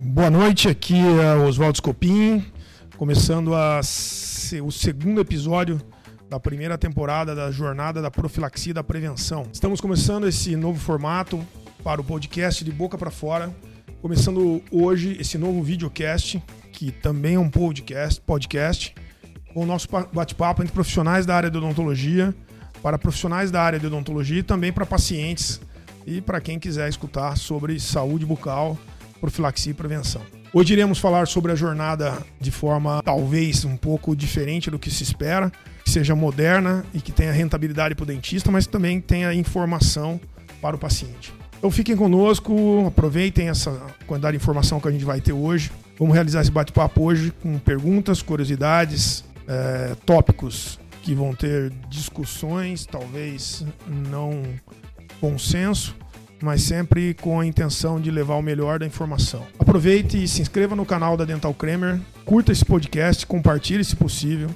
Boa noite, aqui é Oswaldo Scopin, começando a o segundo episódio da primeira temporada da Jornada da Profilaxia e da Prevenção. Estamos começando esse novo formato para o podcast de boca para fora, começando hoje esse novo videocast, que também é um podcast, podcast com o nosso pa- bate-papo entre profissionais da área de odontologia, para profissionais da área de odontologia e também para pacientes e para quem quiser escutar sobre saúde bucal, profilaxia e prevenção. Hoje iremos falar sobre a jornada de forma talvez um pouco diferente do que se espera, que seja moderna e que tenha rentabilidade para o dentista, mas também tenha informação para o paciente. Então fiquem conosco, aproveitem essa quantidade de informação que a gente vai ter hoje. Vamos realizar esse bate-papo hoje com perguntas, curiosidades, eh, tópicos que vão ter discussões, talvez não consenso, mas sempre com a intenção de levar o melhor da informação. Aproveite e se inscreva no canal da Dental Kramer, curta esse podcast, compartilhe se possível,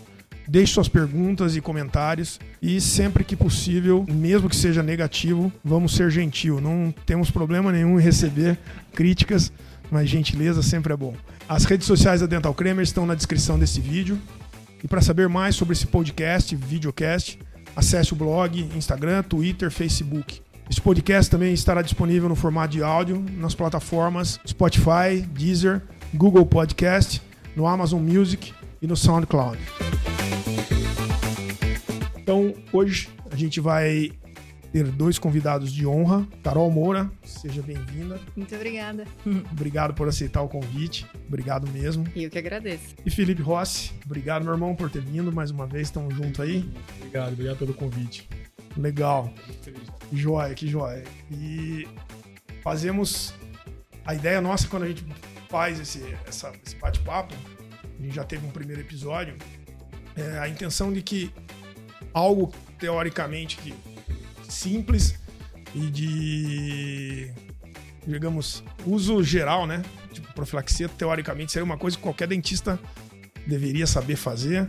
deixe suas perguntas e comentários e sempre que possível, mesmo que seja negativo, vamos ser gentil. Não temos problema nenhum em receber críticas, mas gentileza sempre é bom. As redes sociais da Dental Kramer estão na descrição desse vídeo. E para saber mais sobre esse podcast, videocast, acesse o blog, Instagram, Twitter, Facebook. Este podcast também estará disponível no formato de áudio nas plataformas Spotify, Deezer, Google Podcast, no Amazon Music e no SoundCloud. Então, hoje a gente vai ter dois convidados de honra. Carol Moura, seja bem-vinda. Muito obrigada. Obrigado por aceitar o convite. Obrigado mesmo. E eu que agradeço. E Felipe Rossi, obrigado, meu irmão, por ter vindo mais uma vez. Estamos junto aí. Obrigado, obrigado pelo convite. Legal. Que joia, que joia. E fazemos. A ideia nossa quando a gente faz esse, essa- esse bate-papo, a gente já teve um primeiro episódio, é a intenção de que algo teoricamente que simples e de, digamos, uso geral, né? Tipo, profilaxia, teoricamente, seria uma coisa que qualquer dentista deveria saber fazer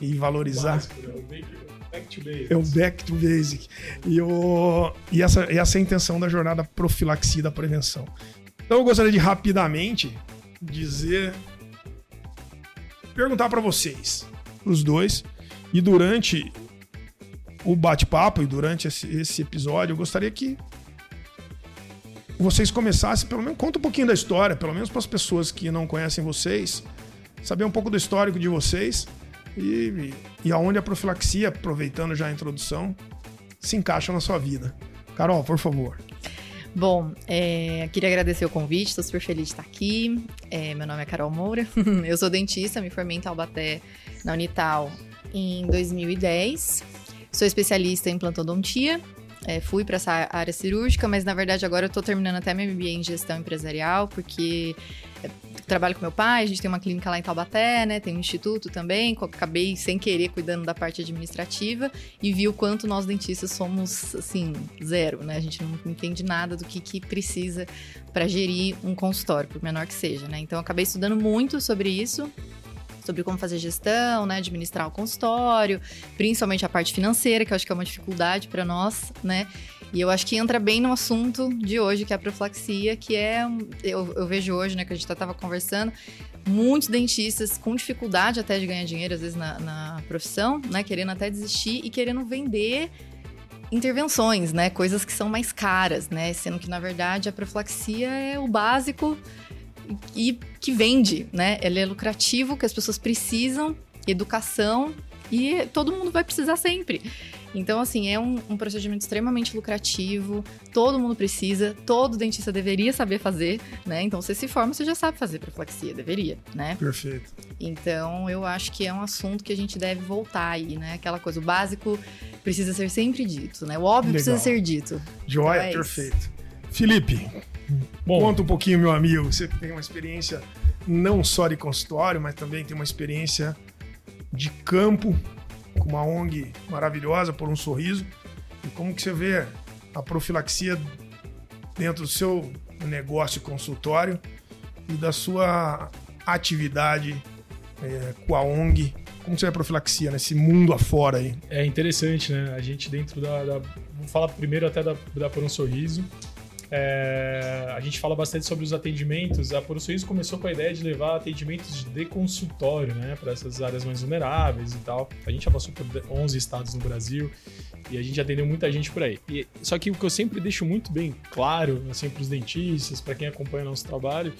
e valorizar. Né? O back- to. É basic. E, o, e essa, essa é a intenção da jornada profilaxia da prevenção. Então eu gostaria de rapidamente dizer. perguntar para vocês, os dois, e durante o bate-papo e durante esse, esse episódio, eu gostaria que vocês começassem, pelo menos, conta um pouquinho da história, pelo menos para as pessoas que não conhecem vocês, saber um pouco do histórico de vocês e, e aonde a profilaxia, aproveitando já a introdução, se encaixa na sua vida. Carol, por favor. Bom, é, queria agradecer o convite, estou super feliz de estar aqui. É, meu nome é Carol Moura, eu sou dentista, me formei em Taubaté, na Unital, em 2010. Sou especialista em implantodontia, é, fui para essa área cirúrgica, mas na verdade agora eu estou terminando até meu MBA em gestão empresarial, porque é, trabalho com meu pai, a gente tem uma clínica lá em Taubaté, né? Tem um instituto também, acabei sem querer cuidando da parte administrativa e vi o quanto nós dentistas somos assim, zero, né? A gente não entende nada do que, que precisa para gerir um consultório, por menor que seja, né? Então acabei estudando muito sobre isso. Sobre como fazer gestão, né? Administrar o consultório, principalmente a parte financeira, que eu acho que é uma dificuldade para nós, né? E eu acho que entra bem no assunto de hoje, que é a profilaxia, que é. Eu, eu vejo hoje, né, que a gente estava conversando, muitos dentistas com dificuldade até de ganhar dinheiro, às vezes, na, na profissão, né? Querendo até desistir e querendo vender intervenções, né? Coisas que são mais caras, né? Sendo que, na verdade, a profilaxia é o básico e que vende, né? Ele é lucrativo, que as pessoas precisam, educação e todo mundo vai precisar sempre. Então, assim, é um, um procedimento extremamente lucrativo, todo mundo precisa, todo dentista deveria saber fazer, né? Então, você se forma, você já sabe fazer profilaxia, deveria, né? Perfeito. Então, eu acho que é um assunto que a gente deve voltar aí, né? Aquela coisa, o básico precisa ser sempre dito, né? O óbvio Legal. precisa ser dito. Joia, Então é isso. Felipe, Bom, conta um pouquinho, meu amigo. Você tem uma experiência não só de consultório, mas também tem uma experiência de campo, com uma ONG maravilhosa, por um sorriso. E como que você vê a profilaxia dentro do seu negócio consultório e da sua atividade é, com a ONG? Como você vê a profilaxia nesse mundo afora aí? é interessante, né? A gente dentro da, da- vou falar primeiro até da, da Por um Sorriso. É, a gente fala bastante sobre os atendimentos. A Sorriso começou com a ideia de levar atendimentos de consultório, né, para essas áreas mais vulneráveis e tal. A gente já passou por 11 estados no Brasil e a gente atendeu muita gente por aí. E, só que o que eu sempre deixo muito bem claro, assim, para os dentistas, para quem acompanha nosso trabalho,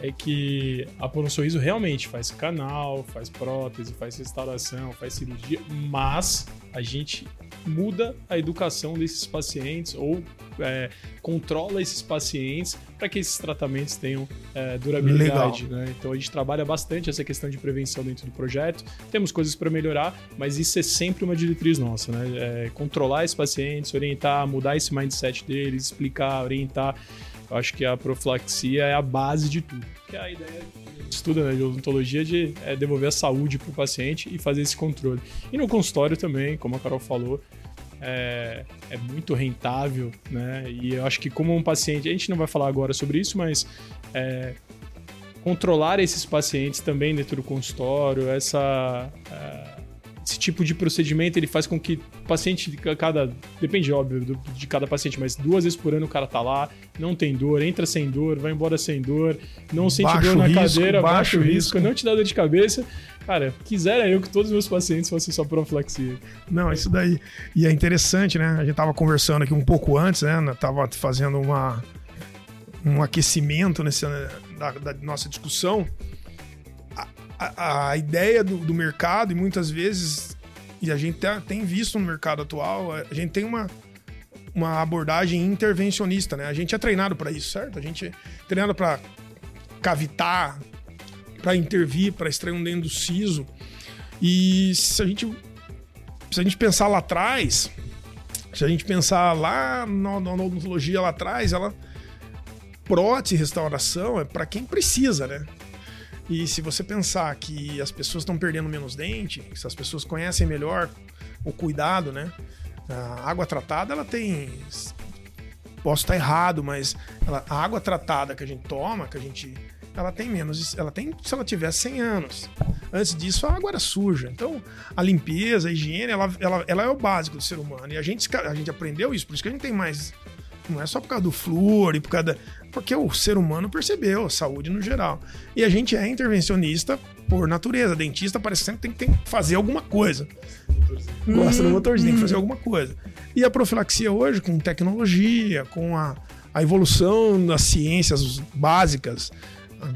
é que a Por um Sorriso realmente faz canal, faz prótese, faz restauração, faz cirurgia, mas a gente muda a educação desses pacientes ou é, controla esses pacientes para que esses tratamentos tenham é, durabilidade. Né? Então a gente trabalha bastante essa questão de prevenção dentro do projeto. Temos coisas para melhorar, mas isso é sempre uma diretriz nossa, né? É, controlar esses pacientes, orientar, mudar esse mindset deles, explicar, orientar. Eu acho que a profilaxia é a base de tudo. Que é a ideia de né, de odontologia de é, devolver a saúde para o paciente e fazer esse controle. E no consultório também, como a Carol falou, é, é, muito rentável, né? E eu acho que como um paciente, a gente não vai falar agora sobre isso, mas é, controlar esses pacientes também dentro do consultório, essa é, esse tipo de procedimento ele faz com que o paciente, cada. Depende, óbvio, de cada paciente, mas duas vezes por ano o cara tá lá, não tem dor, entra sem dor, vai embora sem dor, não sente baixo dor na risco, cadeira, baixo, baixo risco, risco, não te dá dor de cabeça. Cara, quisera eu que todos os meus pacientes fossem só profilaxia. Não, isso daí. E é interessante, né? A gente tava conversando aqui um pouco antes, né? Tava fazendo uma, um aquecimento nesse, da, da nossa discussão a, a ideia do, do, mercado, e muitas vezes, e a gente tem visto no mercado atual, a gente tem uma, uma abordagem intervencionista, né? A gente é treinado para isso, certo? A gente é treinado para cavitar, para intervir, para extrair um dentro do siso. E se a gente se a gente pensar lá atrás, se a gente pensar lá na, na odontologia lá atrás, ela prótese restauração é para quem precisa, né? E se você pensar que as pessoas estão perdendo menos dente, se as pessoas conhecem melhor o cuidado, né? A água tratada, ela tem. Posso estar errado, mas ela, a água tratada que a gente toma, que a gente. Ela tem menos. Ela tem se ela tiver 100 anos. Antes disso, a água era suja. Então, a limpeza, a higiene, ela, ela, ela é o básico do ser humano. E a gente, a gente aprendeu isso, por isso que a gente tem mais. Não é só por causa do flúor e por causa da, porque o ser humano percebeu, a saúde no geral. E a gente é intervencionista por natureza. Dentista parece sempre que tem que fazer alguma coisa. Gosta do motorzinho, tem que fazer alguma coisa. E a profilaxia hoje, com tecnologia, com a, a evolução das ciências básicas,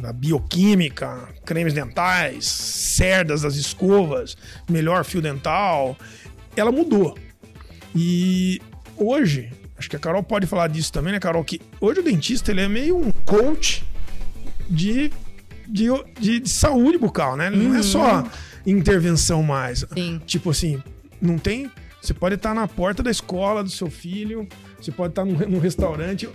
da bioquímica, cremes dentais, cerdas das escovas, melhor fio dental, ela mudou. E hoje Acho que a Carol pode falar disso também, né, Carol? Que hoje o dentista ele é meio um coach de, de, de, de saúde bucal, né? Ele uhum. não é só uhum. intervenção mais. Sim. Tipo assim, não tem. Você pode estar na porta da escola do seu filho, você pode estar num, num restaurante,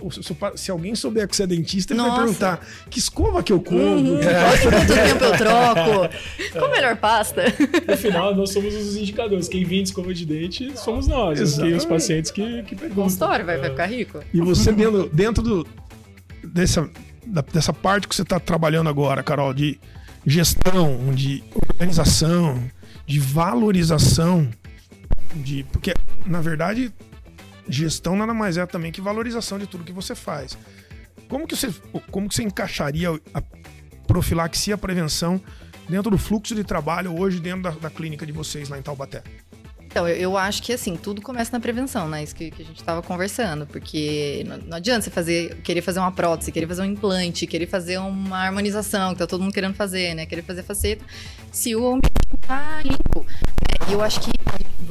se alguém souber que você é dentista, ele Nossa. vai perguntar que escova que eu como. Uhum. É. Quanto tempo eu troco? Qual a melhor pasta? No final, nós somos os indicadores. Quem vende escova de dente somos nós. E os pacientes que, que perguntam. Consultório vai, vai ficar rico. E você dentro, dentro do, dessa, dessa parte que você está trabalhando agora, Carol, de gestão, de organização, de valorização, de porque na verdade gestão nada mais é também que valorização de tudo que você faz. Como que você, como que você encaixaria a profilaxia, a prevenção dentro do fluxo de trabalho hoje dentro da, da clínica de vocês lá em Taubaté? Então, eu, eu, acho que assim, tudo começa na prevenção, né? Isso que, que a gente estava conversando. Porque não, não, adianta você fazer, querer fazer uma prótese, querer fazer um implante, querer fazer uma harmonização, que tá todo mundo querendo fazer, né? Querer fazer faceta, se o limpo. E eu acho que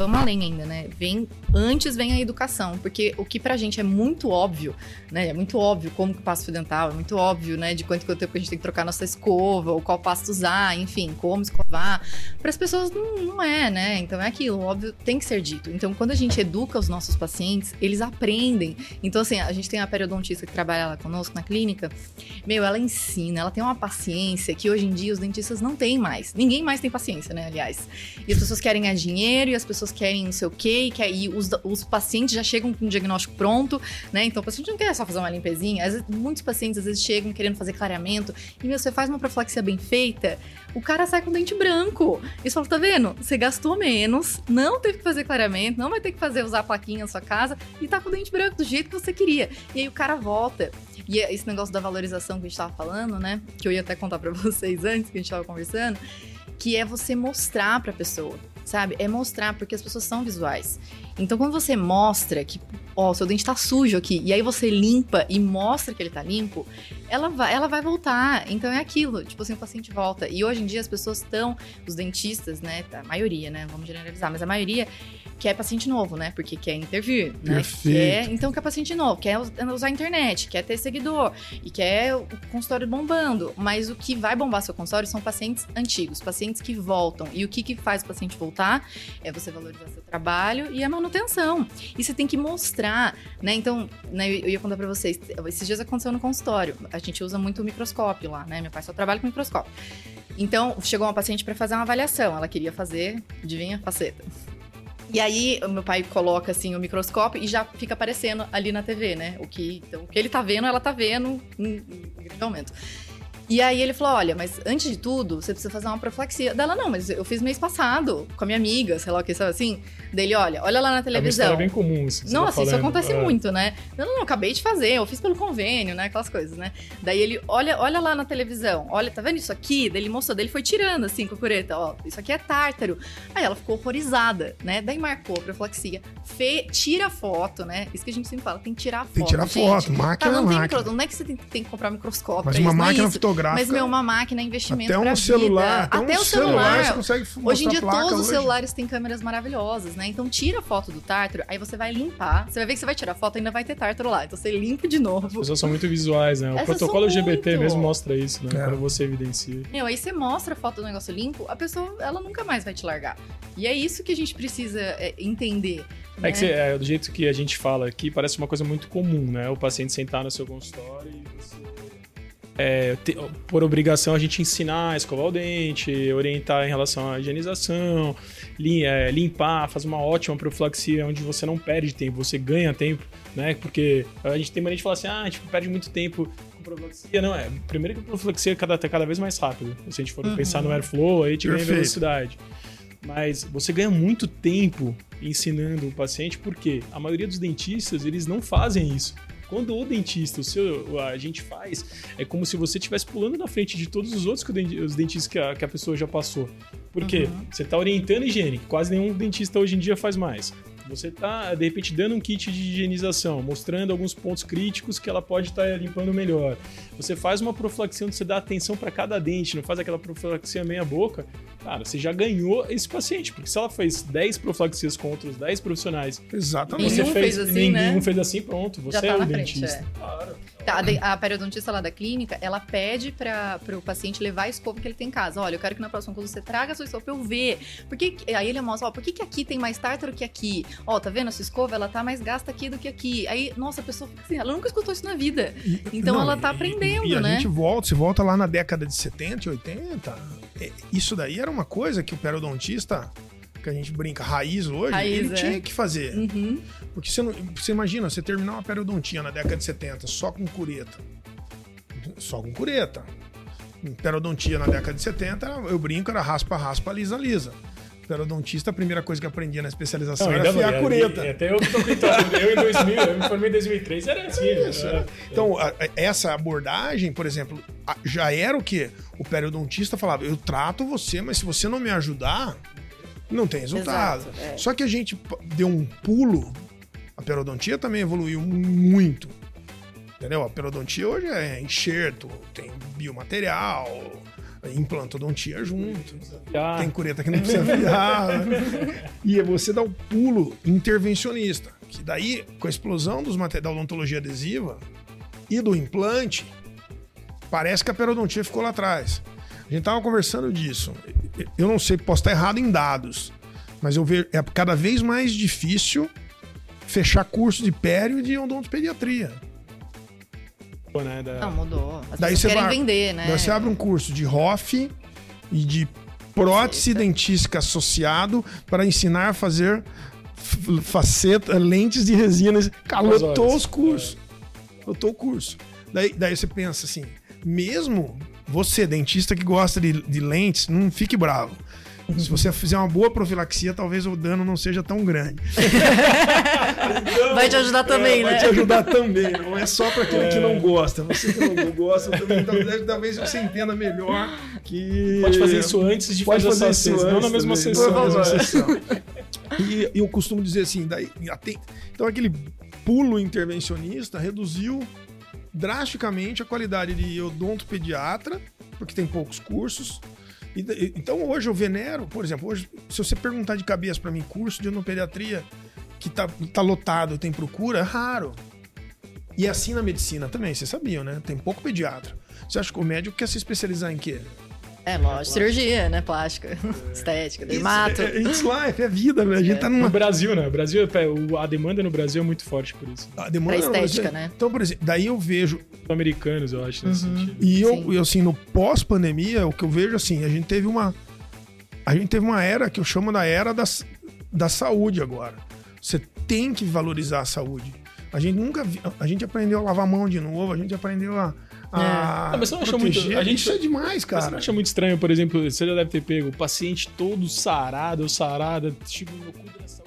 vamos além ainda, né? Vem antes vem a educação, porque o que pra gente é muito óbvio, né? É muito óbvio como que passa o dental, é muito óbvio, né, de quanto, tempo a gente tem que trocar nossa escova, ou qual pasta usar, enfim, como escovar. Para as pessoas não, não é, né? Então é aquilo, óbvio, tem que ser dito. Então quando a gente educa os nossos pacientes, eles aprendem. Então assim, a gente tem a periodontista que trabalha lá conosco na clínica, meu, ela ensina, ela tem uma paciência que hoje em dia os dentistas não têm mais. Ninguém mais tem paciência, né, aliás. E as pessoas querem ganhar dinheiro e as pessoas querem não sei o quê, e, quer, e os, os pacientes já chegam com um diagnóstico pronto, né? Então o paciente não quer só fazer uma limpezinha. Vezes, muitos pacientes às vezes chegam querendo fazer clareamento, e meu, você faz uma profilaxia bem feita, o cara sai com dente branco. E você fala, tá vendo? Você gastou menos, não teve que fazer clareamento, não vai ter que fazer usar a plaquinha na sua casa, e tá com o dente branco do jeito que você queria. E aí o cara volta. E é esse negócio da valorização que a gente tava falando, né? Que eu ia até contar para vocês antes que a gente tava conversando, que é você mostrar pra pessoa, sabe? É mostrar, porque as pessoas são visuais. Então, quando você mostra que, ó, seu dente tá sujo aqui, e aí você limpa e mostra que ele tá limpo, ela vai, ela vai voltar. Então é aquilo, tipo assim, o paciente volta. E hoje em dia as pessoas estão, os dentistas, né? A maioria, né? Vamos generalizar, mas a maioria quer paciente novo, né? Porque quer intervir, né? Perfeito. Quer, então quer paciente novo, quer usar a internet, quer ter seguidor e quer o consultório bombando. Mas o que vai bombar seu consultório são pacientes antigos, pacientes que voltam. E o que, que faz o paciente voltar é você valorizar seu trabalho e a manutenção. E você tem que mostrar, né? Então, né, eu ia contar pra vocês, esses dias aconteceu no consultório. A gente usa muito o microscópio lá, né? Meu pai só trabalha com microscópio. Então, chegou uma paciente para fazer uma avaliação. Ela queria fazer, adivinha, faceta. E aí, meu pai coloca assim o microscópio e já fica aparecendo ali na TV, né? O que, então, o que ele tá vendo, ela tá vendo em, em grande aumento. E aí ele falou: olha, mas antes de tudo, você precisa fazer uma profilaxia. Dela, não, mas eu fiz mês passado com a minha amiga, sei lá o que, sabe assim? Dele, olha, olha lá na televisão. É uma bem comum isso. Que Nossa, tá isso falando. acontece É. muito, né? Não, não, não, acabei de fazer, eu fiz pelo convênio, né? Aquelas coisas, né? Daí ele, olha, olha lá na televisão, olha, tá vendo isso aqui? Daí ele mostrou, daí ele foi tirando assim com a cureta, ó, isso aqui é tártaro. Aí ela ficou horrorizada, né? Daí marcou a profilaxia, Fê, tira a foto, né? Isso que a gente sempre fala, tem que tirar a foto. Tem que tirar gente. foto, Tá, máquina não é tem máquina. micro, não é que você tem, tem que comprar um microscópio Mas uma isso, não é máquina isso. Fotográfica. Mas, meu, uma máquina é investimento até um vida. celular, até, até um o celular. você consegue Hoje em dia todos os hoje. celulares têm câmeras maravilhosas, né? Então tira a foto do tártaro, aí você vai limpar. Você vai ver que você vai tirar a foto, ainda vai ter tártaro lá. Então você limpa de As novo. pessoas são muito visuais, né? O Essas protocolo LGBT muito. mesmo mostra isso, né? É. Quando você evidencia. Meu, aí você mostra a foto do negócio limpo, a pessoa, ela nunca mais vai te largar. E é isso que a gente precisa é, entender. É né? que você- é, do jeito que a gente fala aqui, parece uma coisa muito comum, né? O paciente sentar no seu consultório e. é, ter- por obrigação, a gente ensinar a escovar o dente, orientar em relação à higienização, lim- é, limpar, fazer uma ótima profilaxia onde você não perde tempo, você ganha tempo, né? Porque a gente tem mania de falar assim, ah, a gente perde muito tempo com profilaxia. Não, é. Primeiro que a profilaxia é cada, tá cada vez mais rápido. Se a gente for Uhum. pensar no airflow, aí a gente ganha velocidade. Mas você ganha muito tempo ensinando o paciente, porque a maioria dos dentistas, eles não fazem isso. Quando o dentista, o seu, a gente faz, é como se você estivesse pulando na frente de todos os outros os dentistas que a, que a pessoa já passou. Porque Uhum. você está orientando a higiene, quase nenhum dentista hoje em dia faz mais. Você está, de repente, dando um kit de higienização, mostrando alguns pontos críticos que ela pode estar limpando melhor. Você faz uma profilaxia onde você dá atenção para cada dente, não faz aquela profilaxia meia boca. Cara, você já ganhou esse paciente, porque se ela fez 10 profilaxias com outros 10 profissionais, Exatamente. você Nenhum fez, fez assim, ninguém né? fez assim, pronto, você Já tá é o na frente, dentista. é. Claro. Tá, a a periodontista lá da clínica, ela pede para o paciente levar a escova que ele tem em casa. Olha, eu quero que na próxima quando você traga a sua escova pra eu ver. Por que, que- aí ele mostra, ó, por que, que aqui tem mais tártaro que aqui? Ó, tá vendo? A sua escova, ela tá mais gasta aqui do que aqui. Aí, nossa, a pessoa fica assim, ela nunca escutou isso na vida. Então ela tá aprendendo, e, a né? gente volta, se volta lá na década de 70 e 80, é, isso daí era uma coisa que o periodontista, que a gente brinca, raiz hoje, Raiz, ele é. tinha que fazer. Uhum. Porque você, não, você imagina, você terminar uma periodontia na década de 70 só com cureta. Só com cureta. Periodontia na década de 70, eu brinco, era raspa, raspa, lisa, lisa. Periodontista, a primeira coisa que aprendia na especialização Não, era afiar a cureta. Até eu que tô pintando. eu em 2000, eu me formei em 2003, era assim. Isso, né? Então, a- a- essa abordagem, por exemplo, a- já era o quê? O periodontista falava: eu trato você, mas se você não me ajudar, não tem resultado. Exato, é. Só que a gente deu um pulo, a periodontia também evoluiu muito. Entendeu? A periodontia hoje é enxerto, tem biomaterial, implantodontia junto. Ah, Tem cureta que não precisa afiar. e você dá o pulo intervencionista. Que daí, com a explosão dos da odontologia adesiva e do implante, parece que a periodontia ficou lá atrás. A gente tava conversando disso. Eu não sei, posso estar errado em dados, mas eu vejo é cada vez mais difícil fechar curso de pério e de odontopediatria. né, da- Não, mudou. As Daí você querem vai- vender, né? Daí você abre um curso de ROF e de prótese dentística associado para ensinar a fazer faceta, lentes de resina. Cara, Duas lotou horas. os cursos. Lotou o curso. Daí, daí você pensa assim, mesmo você, dentista que gosta de, de lentes, não fique bravo. Se você fizer uma boa profilaxia, talvez o dano não seja tão grande. Vai te ajudar também, É, Vai né? te ajudar também, não é só para aquele que não gosta. Você que não gosta, também, talvez, talvez você entenda melhor que. Pode fazer isso antes de Pode fazer, fazer isso sessão, não na mesma também, sessão. na mesma né? sessão. E eu costumo dizer assim, daí, até- então aquele pulo intervencionista reduziu drasticamente a qualidade de odontopediatra, porque tem poucos cursos. Então hoje eu venero, por exemplo, hoje, se você perguntar de cabeça para mim, curso de odontopediatria que tá, tá lotado, tem procura, é raro. E é assim na medicina também, vocês sabiam, né? Tem pouco pediatra. Você acha que o médico quer se especializar em quê? É, lógico. Cirurgia, né? Plástica, estética, dermato. It's, é, it's life, é vida, velho. A gente tá No numa. Brasil, né? O Brasil, o- a demanda no Brasil é muito forte por isso. A demanda Pra estética, mas, né? Então, por exemplo, daí eu vejo. Os americanos, eu acho, nesse sentido. E eu, Sim. eu, assim, no pós-pandemia, o que eu vejo, assim, a gente teve uma. A gente teve uma era que eu chamo da era da, da saúde agora. Você tem que valorizar a saúde. A gente nunca. vi- A gente aprendeu a lavar a mão de novo, a gente aprendeu a. a Ah, mas você não acha proteger. muito- a gente- Isso é demais, cara. Você não acha muito estranho, por exemplo, você já deve ter pego o paciente todo sarado ou sarada, tipo, meu cu da saúde.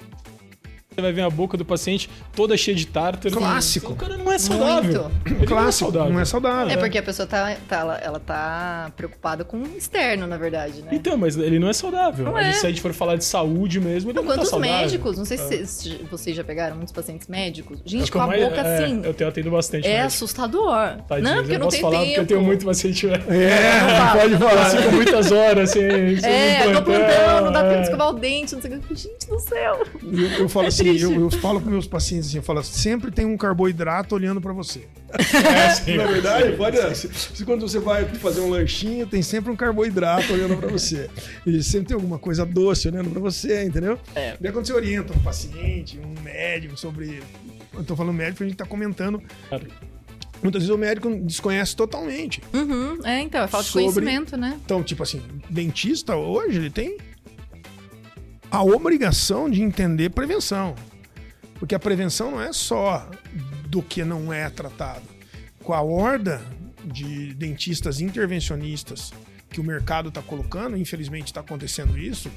Você vai ver a boca do paciente toda cheia de tártaro. Clássico. O cara não é saudável. Muito. Ele não é Clássico, saudável. não é saudável. É porque a pessoa tá, tá- ela, ela tá preocupada com o externo, na verdade, né? Então, mas ele não é saudável. Não A gente- é. Se a gente for falar de saúde mesmo, ele Não, não tá quantos saudável. médicos? Não sei se se vocês já pegaram muitos pacientes médicos. Gente, É que com a mais- boca é, assim. Eu tenho atendo bastante. É médico. assustador. Não, porque eu não posso tem falar tempo. porque eu tenho muito paciente médico. É, Não pode falar. Fica muitas horas sem É, tô plantando, não dá tempo de é. escovar o dente, não sei o que. Gente do céu. Eu, eu falo É assim, eu, eu falo para meus pacientes assim, eu falo, sempre tem um carboidrato olhando para você. É, sim. Na verdade, pode. Se, se quando você vai fazer um lanchinho, tem sempre um carboidrato olhando para você. E sempre tem alguma coisa doce olhando para você, entendeu? É. Daí quando você orienta um paciente, um médico sobre. Eu tô falando médico, a gente tá comentando. Claro. Muitas vezes o médico desconhece totalmente. Uhum, é, então, é falta de Sobre- conhecimento, né? Então, tipo assim, dentista hoje, ele tem a obrigação de entender prevenção. Porque a prevenção não é só do que não é tratado. Com a horda de dentistas intervencionistas que o mercado está colocando, infelizmente está acontecendo isso,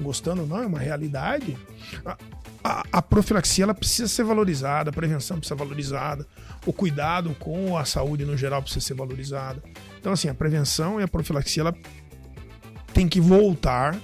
gostando ou não, é uma realidade. A, a- a profilaxia ela precisa ser valorizada, a prevenção precisa ser valorizada, o cuidado com a saúde no geral precisa ser valorizada. Então, assim, a prevenção e a profilaxia ela tem que voltar.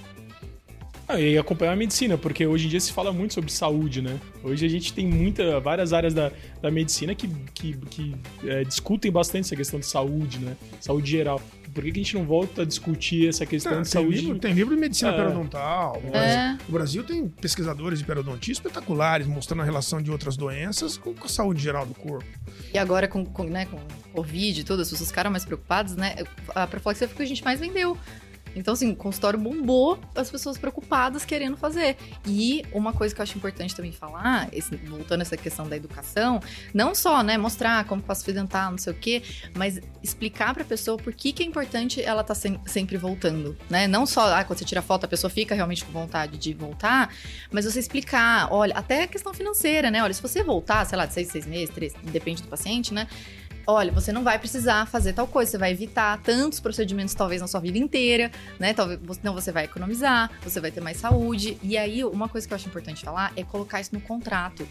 Ah, e acompanhar a medicina, porque hoje em dia se fala muito sobre saúde, né? Hoje a gente tem muita, várias áreas da, da medicina que, que, que é, discutem bastante essa questão de saúde, né? Saúde geral. Por que, que a gente não volta a discutir essa questão Ah, de tem, saúde? livro, tem livro de medicina É. periodontal. O Brasil, É. o Brasil tem pesquisadores de periodontia espetaculares, mostrando a relação de outras doenças com, com a saúde geral do corpo. E agora com, com, né, com Covid e tudo, as pessoas ficaram mais preocupadas, né? A profilaxia foi o que a gente mais vendeu. Então, assim, o consultório bombou, as pessoas preocupadas querendo fazer. E uma coisa que eu acho importante também falar, esse- voltando a essa questão da educação, não só, né, mostrar como faço dental, não sei o quê, mas explicar pra pessoa por que, que é importante ela estar sempre voltando, né? Não só, ah, quando você tira foto, a pessoa fica realmente com vontade de voltar, mas você explicar, olha, até a questão financeira, né? Olha, se você voltar, sei lá, de seis, seis meses, três, depende do paciente, né? Olha, você não vai precisar fazer tal coisa, você vai evitar tantos procedimentos, talvez, na sua vida inteira, né? Talvez não você vai economizar, você vai ter mais saúde. E aí, uma coisa que eu acho importante falar é colocar isso no contrato.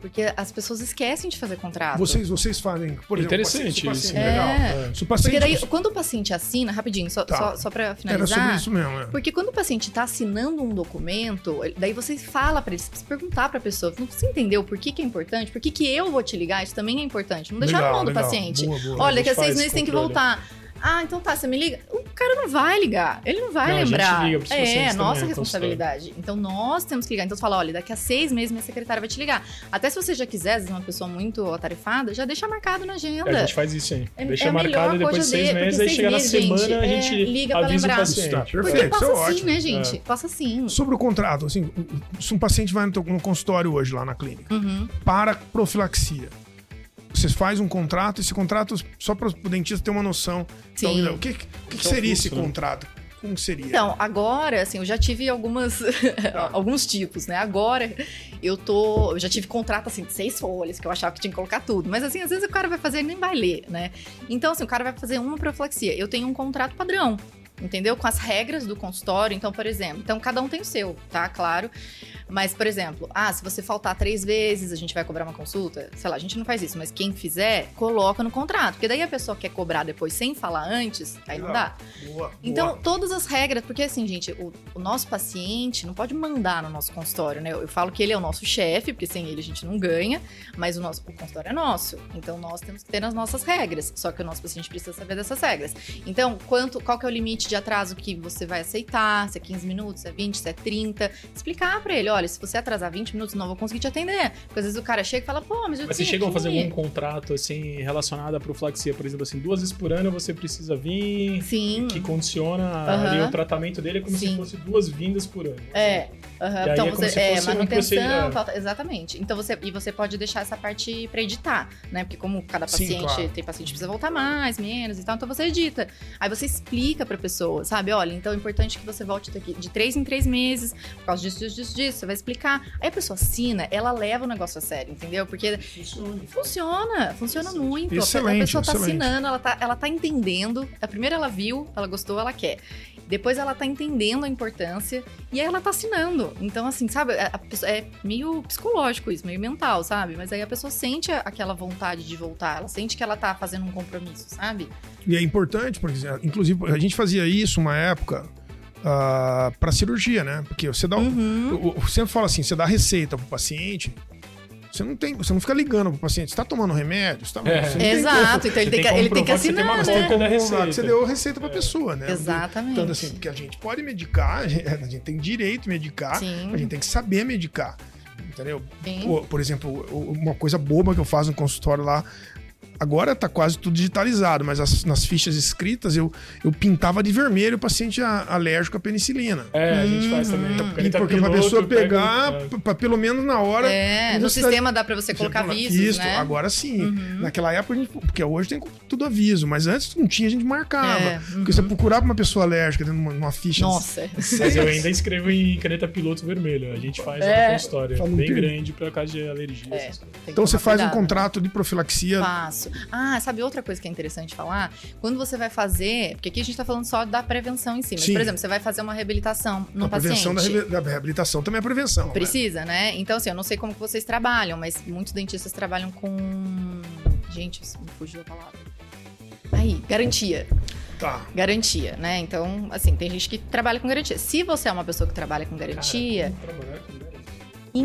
Porque as pessoas esquecem de fazer contrato. Vocês, vocês fazem, por exemplo, Interessante se o paciente- isso. paciente- É. legal. É. Se o paciente, Porque daí, quando o paciente assina, rapidinho, só, Tá. só, só pra era finalizar. sobre isso mesmo, é. Porque quando o paciente está assinando um documento, daí você fala para ele, você precisa perguntar para a pessoa, você entendeu por que, que é importante? Por que, que eu vou te ligar? Isso também é importante. Não deixar Legal, na mão do legal. paciente. Boa, boa. Olha, A daqui a seis meses tem que voltar. Ah, então tá, você me liga? O cara não vai ligar. Ele não vai Não, a gente lembrar. liga pros é, nossa também, responsabilidade. Então nós temos que ligar. Então você fala, olha, daqui a seis meses minha secretária vai te ligar. Até se você já quiser, às vezes uma pessoa muito atarefada, já deixa marcado na agenda. A gente faz isso, hein? É- Deixa é a marcado melhor e depois de coisa seis de- meses, porque aí seis chega na meses, semana, gente, a é, gente liga pra avisa o lembrar. paciente. Tá, Porque perfeito, passa isso é assim, ótimo. né, gente? Passa assim. Sobre o contrato, assim, se um paciente vai no, teu- no consultório hoje lá na clínica Uhum. para profilaxia, vocês fazem um contrato, esse contrato, só para o dentista ter uma noção. Sim. Então, o que, o que, que Esse é o seria esse né? contrato? Como seria? Então, agora, assim, eu já tive algumas, Tá. alguns tipos, né? Agora eu tô. Eu já tive contrato assim de seis folhas, que eu achava que tinha que colocar tudo. Mas assim, às vezes o cara vai fazer e nem vai ler, né? Então, assim, o cara vai fazer uma profilaxia. Eu tenho um contrato padrão. Entendeu? Com as regras do consultório. Então, por exemplo, então cada um tem o seu, tá? Claro. Mas, por exemplo, ah, se você faltar três vezes, a gente vai cobrar uma consulta. Sei lá, a gente não faz isso, mas quem fizer, coloca no contrato. Porque daí a pessoa quer cobrar depois sem falar antes, aí não dá. Boa. Então, boa. todas as regras, porque assim, gente, o, o nosso paciente não pode mandar no nosso consultório, né? Eu, eu falo que ele é o nosso chefe, porque sem ele a gente não ganha, mas o nosso o consultório é nosso. Então, nós temos que ter as nossas regras. Só que o nosso paciente precisa saber dessas regras. Então, quanto, qual que é o limite de atraso que você vai aceitar? Se é 15 minutos, se é 20, se é 30. Explicar pra ele, olha, se você atrasar 20 minutos, não vou conseguir te atender. Porque às vezes o cara chega e fala, pô, mas eu Mas vocês chegam a fazer algum contrato assim relacionado à profilaxia, por exemplo, assim, duas vezes por ano você precisa vir, Sim. que condiciona Aham. ali o tratamento dele é como se Sim. fosse duas vindas por ano. É, aí então é você se é fosse um manutenção, procedimento. falta- exatamente. Então você e você pode deixar essa parte pra editar, né? Porque como cada Sim, paciente claro. tem paciente que precisa voltar mais, menos e tal, então você edita. Aí você explica pra pessoa, sabe? Olha, então é importante que você volte daqui de três em três meses, por causa disso, disso, disso, disso. Você vai explicar. Aí a pessoa assina, ela leva o negócio a sério, entendeu? Porque Funciona. Funciona, funciona muito. A- Excelente, a pessoa tá excelente. assinando, ela tá, ela tá entendendo. A primeira ela viu, ela gostou, ela quer. Depois ela tá entendendo a importância e aí ela tá assinando. Então, assim, sabe, a- a pessoa- é meio psicológico isso, meio mental, sabe? Mas aí a pessoa sente a- aquela vontade de voltar, ela sente que ela tá fazendo um compromisso, sabe? E é importante, porque, inclusive, a gente fazia isso uma época ah, pra cirurgia, né? Porque você dá. um- Uhum. Eu, eu sempre falo assim: você dá receita pro paciente. Você não, tem, você não fica ligando pro paciente, você tá tomando remédio? Você tá, É. você não tem Exato, então ele tem, que, ele tem que que você tem uma assinar, cópia né? receita. que você deu a receita pra pessoa, né? Exatamente. Tanto assim, porque a gente pode medicar, a gente, a gente tem direito de medicar, Sim. a gente tem que saber medicar. Entendeu? Sim. Pô, por exemplo, uma coisa boba que eu faço no consultório lá. Agora tá quase tudo digitalizado, mas as- nas fichas escritas eu, eu pintava de vermelho o paciente a- alérgico à penicilina. É, a gente faz também. Uhum. Caneta Porque pra piloto, pessoa pega- pegar, é. p- pra pelo menos na hora. É, no tá- sistema dá pra você colocar fala, avisos, Isso, né? agora sim. Uhum. Naquela época, a gente, porque hoje tem tudo aviso, mas antes não tinha, a gente marcava. É, Porque você procurava uma pessoa alérgica dentro de uma, numa ficha. Nossa. Mas eu ainda escrevo em caneta piloto vermelho. A gente faz É. uma um bem grande pra caso de alergia. É. Então você faz um cuidado. contrato de profilaxia. Faço. Ah, sabe outra coisa que é interessante falar? Quando você vai fazer, porque aqui a gente tá falando só da prevenção em si, mas, Sim. por exemplo, você vai fazer uma reabilitação no a prevenção da, paciente. reabilitação também é prevenção. né? Precisa, né? Então, assim, eu não sei como que vocês trabalham, mas muitos dentistas trabalham com. Gente, isso me fugiu a palavra. Aí, garantia. Tá. Garantia, né? Então, assim, tem gente que trabalha com garantia. Se você é uma pessoa que trabalha com garantia. Cara,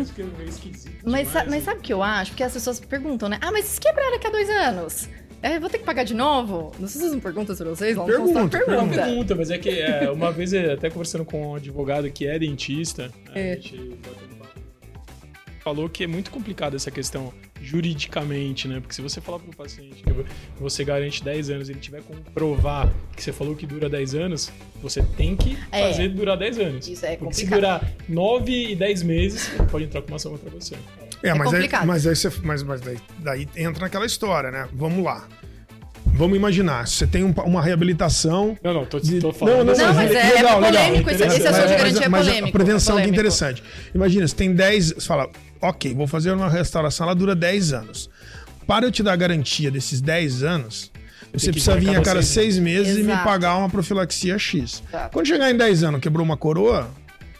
Isso que é esquisito Mas, sa- demais, mas né? sabe o que eu acho? Porque as pessoas perguntam, né? Ah, mas se quebrar daqui a dois anos? É, vou ter que pagar de novo? Não sei se vocês não perguntam pra vocês. No Pergunta, consultório, Não pergunta. pergunta, mas é que é, uma vez, é, até conversando com um advogado que é dentista, É. a gente falou que é muito complicado essa questão juridicamente, né? Porque se você falar pro paciente que você garante 10 anos e ele tiver como provar que você falou que dura 10 anos, você tem que É. fazer durar 10 anos. Isso é Porque se complicado. durar 9 e 10 meses, ele pode entrar com uma ação contra você. É, É mas, aí, complicado. mas aí você. Mas, mas daí, daí entra naquela história, né? Vamos lá. Vamos imaginar, você tem um uma reabilitação. Não, não, tô, de- tô falando. Não, Não, não, mas é, legal, é legal, polêmico. esse, esse interessante. assunto de Mas- garantia é mas polêmico. A prevenção é é polêmico. interessante. Imagina, você tem 10. Você fala, ok, vou fazer uma restauração, ela dura 10 anos. Para eu te dar a garantia desses 10 anos, você precisa vir a cada seis 6 meses e me Exato. pagar uma profilaxia X. Exato. Quando chegar em 10 anos, quebrou uma coroa,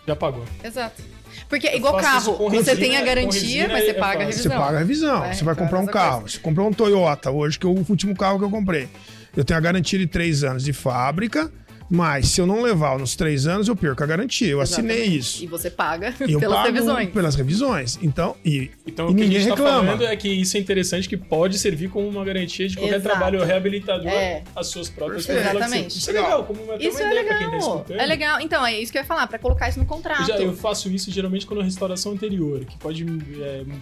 Já pagou. Exato. Porque, igual faço isso carro, você resina, tem a garantia, mas você é paga a revisão. Você paga a revisão. É, você vai então é comprar um carro. coisa. Você comprou um Toyota hoje, que é o último carro que eu comprei. Eu tenho a garantia de três anos de fábrica, mas se eu não levar nos três anos, eu perco a garantia. Eu assinei Exatamente. isso. E você paga eu pelas pago revisões. pelas revisões. Então, e, Então, e o que a ninguém gente tá é que isso é interessante, que pode servir como uma garantia de qualquer Exato. trabalho reabilitador É. às suas próprias. Exatamente. Isso é legal, como uma, até Isso uma é ideia pra quem tá legal. escutando. É legal. Então, é isso que eu ia falar, pra colocar isso no contrato. Eu, já, eu faço isso geralmente quando a restauração anterior, que pode. É,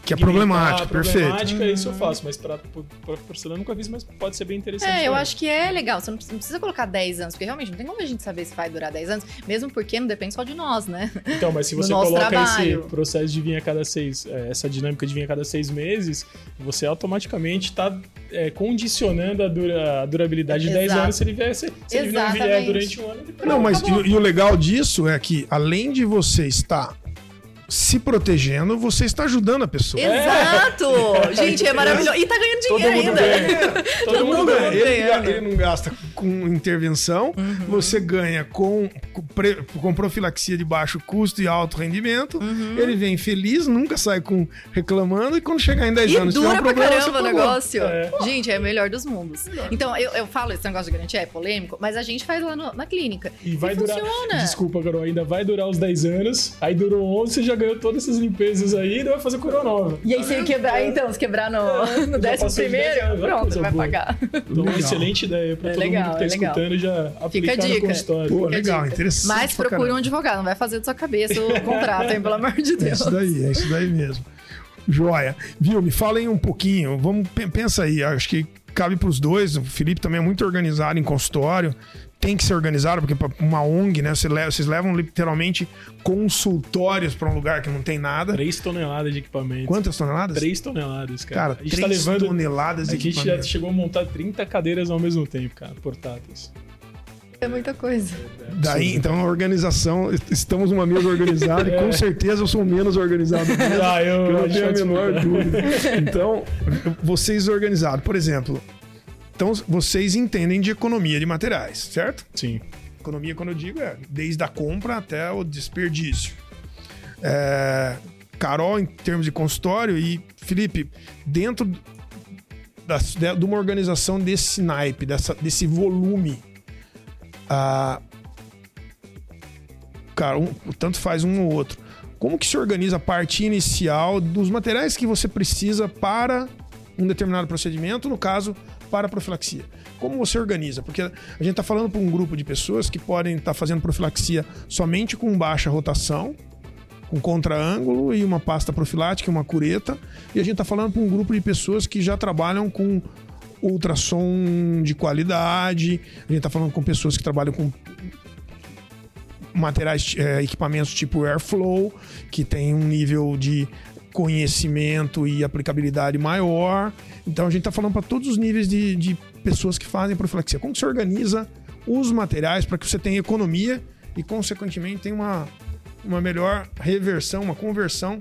Que é pigmentar, problemático, perfeito. problemática, isso eu faço, mas pra, pra porcelana eu nunca fiz, mas pode ser bem interessante. É, eu acho que é legal. Você não precisa, não precisa colocar 10 anos, porque realmente não tem como a gente saber se vai durar 10 anos? Mesmo porque não depende só de nós, né? Então, mas se você coloca trabalho. esse processo de vir a cada seis, é, essa dinâmica de vir a cada seis meses, você automaticamente está condicionando a, dura- a durabilidade de 10 Exato. anos se ele, vier, se, se ele não vier durante um ano. Ele Não, mas e, e o legal disso é que, além de você estar se protegendo, você está ajudando a pessoa. Exato! Gente, é maravilhoso. E tá ganhando Todo dinheiro mundo ainda. ganha. Todo Todo mundo mundo ganha. Ele, ganhando. ele não gasta com intervenção, Uhum. você ganha com, com, profilaxia de baixo custo e alto rendimento. Uhum. Ele vem feliz, nunca sai com reclamando, e quando chegar em 10 E anos, tiver um dura pra problema, caramba o negócio. É. Gente, é o melhor dos mundos. Então, eu, eu falo, esse negócio de garantia é polêmico, mas a gente faz lá no- na clínica. E vai durar. funciona. Desculpa, Carol, ainda vai durar os 10 anos. Aí durou 11, você já ganhou todas essas limpezas aí e ainda vai fazer coroa nova. E aí, se quebrar, então, se quebrar no, no já décimo passou de 10 primeiro, anos, que pronto, vai boa. pagar. Então, Legal. excelente ideia pra É todo legal, mundo que tá é escutando já aplicar no dica. consultório. Pô, Fica a legal, dica. interessante. Mas procure um advogado, não vai fazer da sua cabeça o contrato, hein, pelo amor de É Deus. isso daí, é isso daí mesmo. Joia. Viu, me falem um pouquinho. Vamos, pe- pensa aí, acho que cabe pros dois. O Felipe também é muito organizado em consultório. Tem que ser organizado, porque uma ONG, né? Você leva- vocês levam literalmente consultórios para um lugar que não tem nada. 3 toneladas de equipamento. Quantas toneladas? 3 toneladas, cara. Cara, a gente 3 tá levando. toneladas A de gente já equipamento. chegou a montar 30 cadeiras ao mesmo tempo, cara, portáteis. É muita coisa. Daí, então, a organização, estamos numa mesa organizada e com certeza eu sou menos organizado mesmo. Ah, eu, Eu não a tenho a menor dúvida. Então, vocês organizados, por exemplo, então vocês entendem de economia de materiais, certo? Sim. Economia, quando eu digo, é desde a compra até o desperdício. É, Carol, em termos de consultório, e Felipe, dentro de, de uma organização desse naipe, dessa, desse volume, ah, cara, um, tanto faz um ou outro. Como que se organiza a parte inicial dos materiais que você precisa para um determinado procedimento, no caso, para a profilaxia? Como você organiza? Porque a gente está falando para um grupo de pessoas que podem estar fazendo profilaxia somente com baixa rotação, com contraângulo e uma pasta profilática uma cureta. E a gente está falando para um grupo de pessoas que já trabalham com ultrassom de qualidade. A gente está falando com pessoas que trabalham com materiais, é, equipamentos tipo Airflow, que tem um nível de conhecimento e aplicabilidade maior. Então a gente está falando para todos os níveis de, de pessoas que fazem profilaxia. Como que você organiza os materiais para que você tenha economia e, consequentemente, tenha uma, uma melhor reversão, uma conversão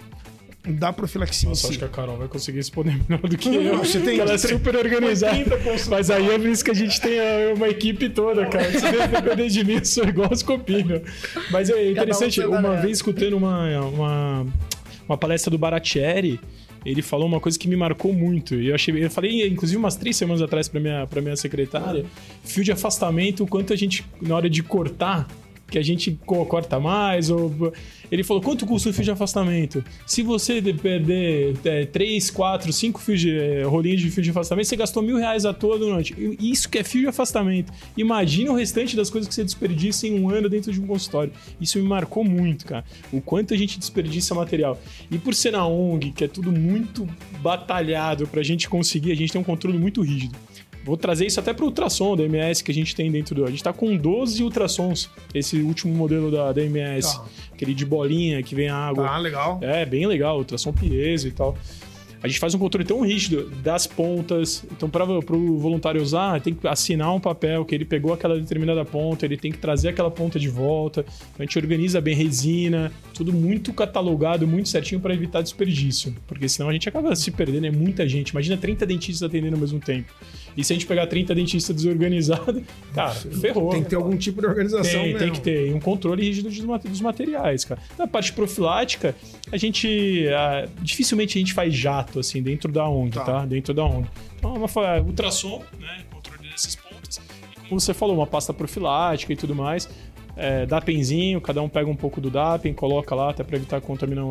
da profilaxia Nossa, em acho si? que a Carol vai conseguir responder melhor do que eu. Você tem- ela é super organizada. Mas aí é por isso que a gente tem a- uma equipe toda, cara. Se depender de mim, eu sou igual os copinhos. Mas é interessante, uma vez escutando uma, uma, uma palestra do Baratieri, ele falou uma coisa que me marcou muito. Eu achei, eu falei, inclusive, umas três semanas atrás para minha, pra minha secretária, fio de afastamento, o quanto a gente, na hora de cortar, que a gente co- corta mais, ou. Ele falou: quanto custa o fio de afastamento? Se você de- perder é, 3, 4, 5 fios de, é, rolinhos de fio de afastamento, você gastou mil reais à toa durante. Isso que é fio de afastamento. Imagina o restante das coisas que você desperdiça em um ano dentro de um consultório. Isso me marcou muito, cara. O quanto a gente desperdiça material. E por ser na ONG, que é tudo muito batalhado pra gente conseguir, a gente tem um controle muito rígido. Vou trazer isso até para o ultrassom da MS que a gente tem dentro do. A gente tá com 12 ultrassons, esse último modelo da, da MS. Tá. Aquele de bolinha que vem água. Ah, legal. É, bem legal, ultrassom piezo e tal. A gente faz um controle tão rígido das pontas. Então, para o voluntário usar, tem que assinar um papel que ele pegou aquela determinada ponta, ele tem que trazer aquela ponta de volta. Então, a gente organiza bem resina, tudo muito catalogado, muito certinho para evitar desperdício. Porque senão a gente acaba se perdendo, é muita gente. Imagina 30 dentistas atendendo ao mesmo tempo. E se a gente pegar 30 dentistas desorganizados, cara, ferrou. Tem que ter algum tipo de organização Tem, mesmo. tem que ter. E um controle rígido dos ma- dos materiais, cara. Na parte profilática, a gente. ah, dificilmente a gente faz jato, assim, dentro da ONG, Tá. tá? Dentro da ONG. Então, é uma fa- ultrassom, né? Controle dessas pontas. E como você falou, uma pasta profilática e tudo mais. é, DAPenzinho, cada um pega um pouco do DAPen, coloca lá até para evitar contamina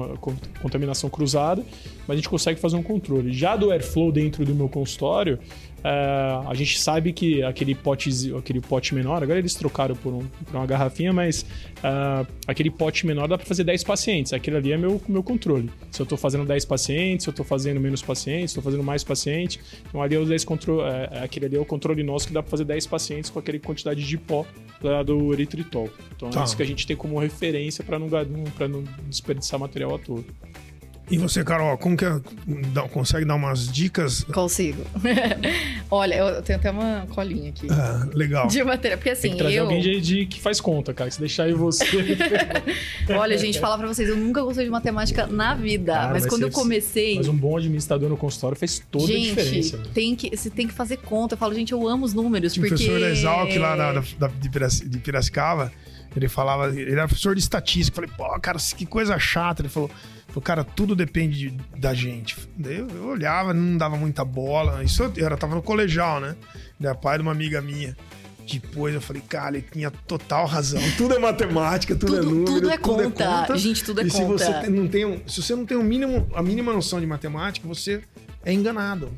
contaminação cruzada, mas a gente consegue fazer um controle. Já do Airflow dentro do meu consultório, é, a gente sabe que aquele pote, aquele pote menor, agora eles trocaram por, um, por uma garrafinha, mas uh, aquele pote menor dá para fazer 10 pacientes. Aquele ali é meu, meu controle. Se eu estou fazendo 10 pacientes, se eu estou fazendo menos pacientes, se eu estou fazendo mais pacientes. Então ali é o 10 controle, é, é, aquele ali é o controle nosso que dá para fazer 10 pacientes com aquela quantidade de pó do eritritol. Então tá. é isso que a gente tem como referência para não, não desperdiçar material à toa. E você, Carol, como que é, consegue dar umas dicas? Consigo. Olha, eu tenho até uma colinha aqui. Ah, legal. De matéria, porque assim, Tem que trazer eu... alguém de, de, que faz conta, cara. Se deixar aí você... Olha, gente, falar pra vocês, eu nunca gostei de matemática na vida. Cara, mas, mas quando eu comecei... Mas um bom administrador no consultório fez toda gente, a diferença. Tem que, você tem que fazer conta. Eu falo, gente, eu amo os números, Tinha porque... O professor Exalc lá da, da, de Piracicaba, ele falava... Ele era professor de estatística. Eu falei, pô, cara, que coisa chata. Ele falou... Falei, cara, tudo depende de, da gente. Daí eu, eu, olhava, não dava muita bola. Isso eu, eu tava no colegial, né? Ele era pai de uma amiga minha. Depois eu falei, cara, ele tinha total razão. Tudo é matemática, tudo, é tudo é número, tudo, é, tudo conta. é conta. Gente, tudo é e conta. Se você não tem, se você não tem um mínimo, a mínima noção de matemática, você é enganado.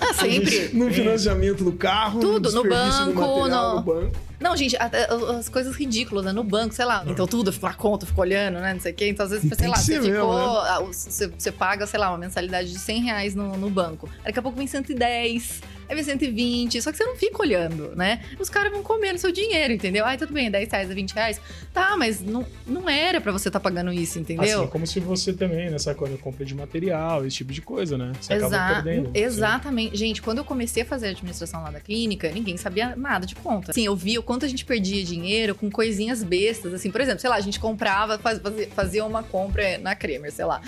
Ah, sempre. no financiamento do carro, tudo, no, no banco, material, no... no banco. Não, gente, as coisas ridículas, né? No banco, sei lá. Então tudo, a conta, ficou olhando, né? Não sei o quê. Então, às vezes, sei lá, você ficou. Mesmo, né? você, você, paga, sei lá, uma mensalidade de 100 reais no, no banco. Daqui a pouco vem 110 aí vem 120, só que você não fica olhando, né? Os caras vão comendo seu dinheiro, entendeu? Ai, tudo bem, 10 reais a 20 reais. Tá, mas não, não era para você estar tá pagando isso, entendeu? Assim, como se você também, nessa quando compra de material, esse tipo de coisa, né? Você Exa acaba perdendo. Exatamente. Assim. Gente, quando eu comecei a fazer a administração lá da clínica, ninguém sabia nada de conta. Sim, eu via o quanto a gente perdia dinheiro com coisinhas bestas, assim. Por exemplo, sei lá, a gente comprava, fazia uma compra na Kremer, sei lá.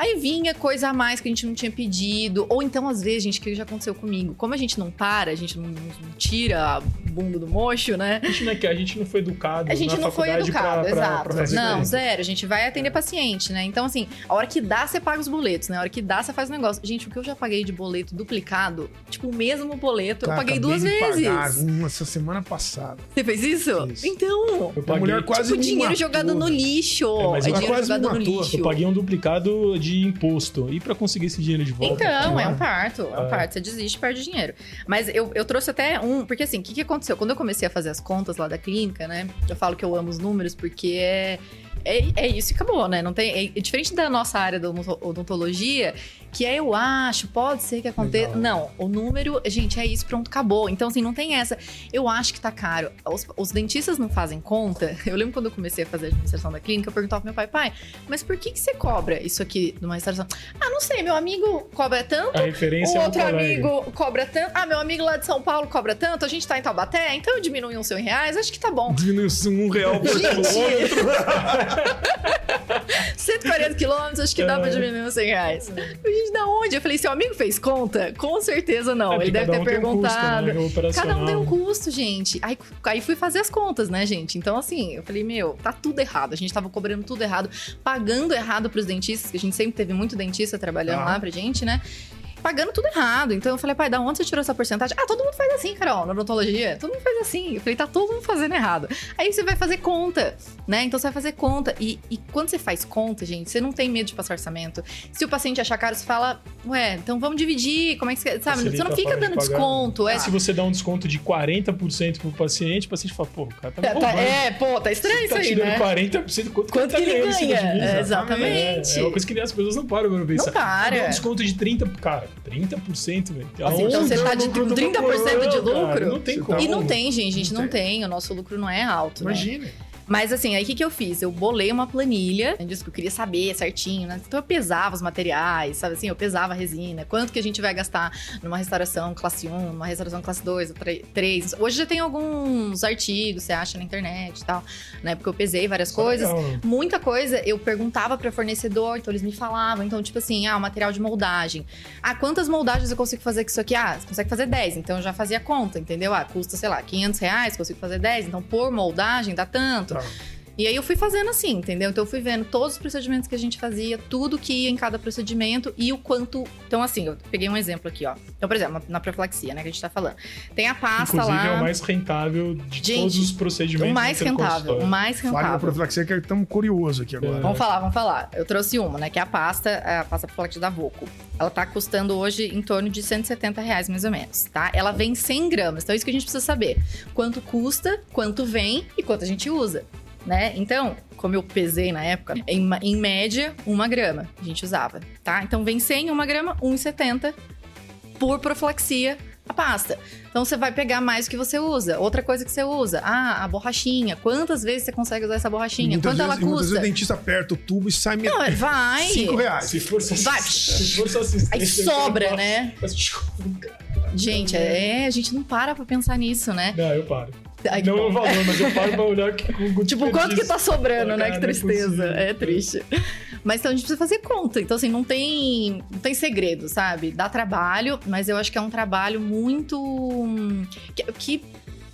Aí vinha coisa a mais que a gente não tinha pedido. Ou então, às vezes, gente, que já aconteceu comigo. Como a gente não para, a gente não, não tira a bunda do mocho, né? A gente não, é que a gente não foi educado. A gente não foi educado, pra, exato. Pra, pra não, zero. A gente vai atender é. paciente, né? Então, assim, a hora que dá, você paga os boletos, né? A hora que dá, você faz o negócio. Gente, o que eu já paguei de boleto duplicado, tipo, o mesmo boleto, Cara, eu paguei duas vezes. Pagar uma essa semana passada. Você fez isso? Fiz. Então. Eu paguei, a mulher quase tipo, dinheiro jogado no lixo. É, mas é dinheiro jogado no lixo. Eu paguei um duplicado de imposto. E para conseguir esse dinheiro de volta? Então, é um parto. É um é. parto. Você desiste e perde dinheiro. Mas eu, eu trouxe até um. Porque assim, o que, que aconteceu? Quando eu comecei a fazer as contas lá da clínica, né? Eu falo que eu amo os números porque é. É, é isso e acabou, né? Não tem, é, é diferente da nossa área da odontologia, que é eu acho, pode ser que aconteça. Legal. Não, o número, gente, é isso, pronto, acabou. Então, assim, não tem essa. Eu acho que tá caro. Os, os dentistas não fazem conta. Eu lembro quando eu comecei a fazer a administração da clínica, eu perguntava pro meu pai, pai, mas por que, que você cobra isso aqui numa restauração? Ah, não sei, meu amigo cobra tanto. A referência o é outro amigo cobra tanto. Ah, meu amigo lá de São Paulo cobra tanto. A gente tá em Taubaté, então eu diminui uns 100 reais, acho que tá bom. Diminui um real por quilômetro. 140 quilômetros, acho que dá pra é. diminuir uns 100 reais. Gente, da onde? Eu falei, seu amigo fez conta? Com certeza não. É, Ele deve ter um perguntado. Um custo, né? Cada um tem um custo, gente. Aí, aí fui fazer as contas, né, gente? Então, assim, eu falei, meu, tá tudo errado. A gente tava cobrando tudo errado, pagando errado pros dentistas, que a gente sempre teve muito dentista trabalhando ah. lá pra gente, né? Pagando tudo errado. Então eu falei, pai, da onde você tirou essa porcentagem? Ah, todo mundo faz assim, Carol, na odontologia. Todo mundo faz assim. Eu falei, tá todo mundo fazendo errado. Aí você vai fazer conta, né? Então você vai fazer conta. E, e quando você faz conta, gente, você não tem medo de passar orçamento. Se o paciente achar caro, você fala, ué, então vamos dividir. Como é que você. Sabe? Facilita você não fica dando de desconto. É. Se você dá um desconto de 40% pro paciente, o paciente fala, pô, o cara tá, tá É, pô, tá estranho isso tá aí, né? 40%, quanto, quanto que, ele ganha? É, exatamente. É, é, uma coisa que as pessoas não param pra pensar. Não para. Dá um desconto de 30%, cara, 30%, velho. Assim, então você tá de 30% de lucro? Cara, não tem como. E não tem, gente, a gente não, não tem. tem. O nosso lucro não é alto. Imagina. Né? Mas assim, aí o que, que eu fiz? Eu bolei uma planilha, disso que eu queria saber certinho, né? Então eu pesava os materiais, sabe assim? Eu pesava a resina, quanto que a gente vai gastar numa restauração classe 1, numa restauração classe 2, 3. Hoje já tem alguns artigos, você acha na internet e tal, né? Porque eu pesei várias coisas. Muita coisa eu perguntava para fornecedor, então eles me falavam. Então, tipo assim, ah, o material de moldagem. Ah, quantas moldagens eu consigo fazer com isso aqui? Ah, você consegue fazer 10. Então eu já fazia conta, entendeu? Ah, custa, sei lá, 500 reais, consigo fazer 10. Então por moldagem dá tanto. Yeah. E aí eu fui fazendo assim, entendeu? Então eu fui vendo todos os procedimentos que a gente fazia, tudo que ia em cada procedimento e o quanto. Então, assim, eu peguei um exemplo aqui, ó. Então, por exemplo, na profilaxia, né, que a gente tá falando. Tem a pasta Inclusive, lá. é o mais rentável de Gente, todos os procedimentos. O mais rentável, o mais Fale da rentável. profilaxia que estamos curiosos aqui agora. É. Vamos falar, vamos falar. Eu trouxe uma, né? Que é a pasta, a pasta profilática da Voco. Ela tá custando hoje em torno de 170 reais, mais ou menos, tá? Ela vem 100 gramas, então é isso que a gente precisa saber. Quanto custa, quanto vem e quanto a gente usa, né? Então, como eu pesei na época, em, em média, uma grama a gente usava, tá? Então vem 100, uma grama, 1,70 por profilaxia a pasta. Então você vai pegar mais do que você usa. Outra coisa que você usa, ah, a borrachinha. Quantas vezes você consegue usar essa borrachinha? Muitas Quanto vezes, ela Muitas vezes custa? o dentista aperta o tubo e sai metade. Não, vai. 5 reais. Se for só, Vai. se for só Aí eu sobra, né? Gente, é, a gente não para pra pensar nisso, né? Não, eu paro. Ai, não no bom. valor, mas eu paro pra olhar que, com Tipo, quanto que tá sobrando, né? Cara, Que não é tristeza. possível. É triste. Mas então a gente precisa fazer conta. Então, assim, não tem, não tem segredo, sabe? Dá trabalho, mas eu acho que é um trabalho muito. que, que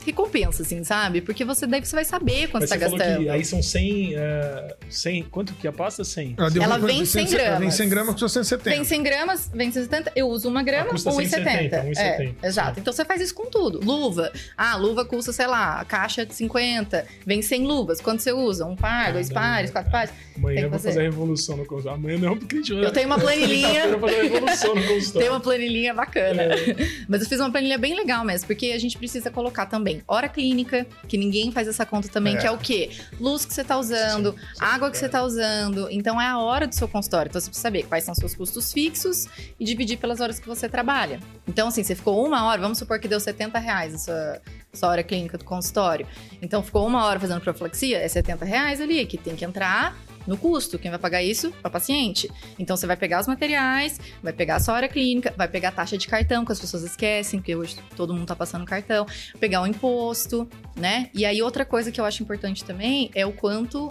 recompensa, assim, sabe? Porque você daí você vai saber quanto Mas tá falou gastando. que aí são 100, eh, 100... Quanto que a pasta? 100? deu Ela coisa vem de 100 100 Vem gramas. 100 gramas, custa 170. Vem 100 gramas, vem 170, eu uso uma grama, Ah, custa 1,70. 170, É, 1,70, exato. sim. Então você faz isso com tudo. Luva. Ah, luva custa, sei lá, a caixa de 50. Vem 100 luvas. Quanto você usa? Um par, dois Caramba, pares, quatro pares. Amanhã eu vou fazer. a revolução no consultório. Amanhã não, porque a gente vai... Eu tenho uma planilhinha. Quinta-feira eu vou fazer a revolução no consultório. Tem uma planilhinha bacana. É. Mas eu fiz uma planilha bem legal mesmo, porque a gente precisa colocar também hora clínica, que ninguém faz essa conta também, É. que é o quê? Luz que você tá usando, Sim, sim, água que você tá usando. Então é a hora do seu consultório. Então você precisa saber quais são seus custos fixos e dividir pelas horas que você trabalha. Então, assim, você ficou uma hora, vamos supor que deu 70 reais a sua, sua hora clínica do consultório. Então ficou uma hora fazendo profilaxia, é 70 reais ali, que tem que entrar no custo. Quem vai pagar isso? É o paciente. Então você vai pegar os materiais, vai pegar a sua hora clínica, vai pegar a taxa de cartão, que as pessoas esquecem, porque hoje todo mundo tá passando cartão, pegar o imposto, né? E aí outra coisa que eu acho importante também é o quanto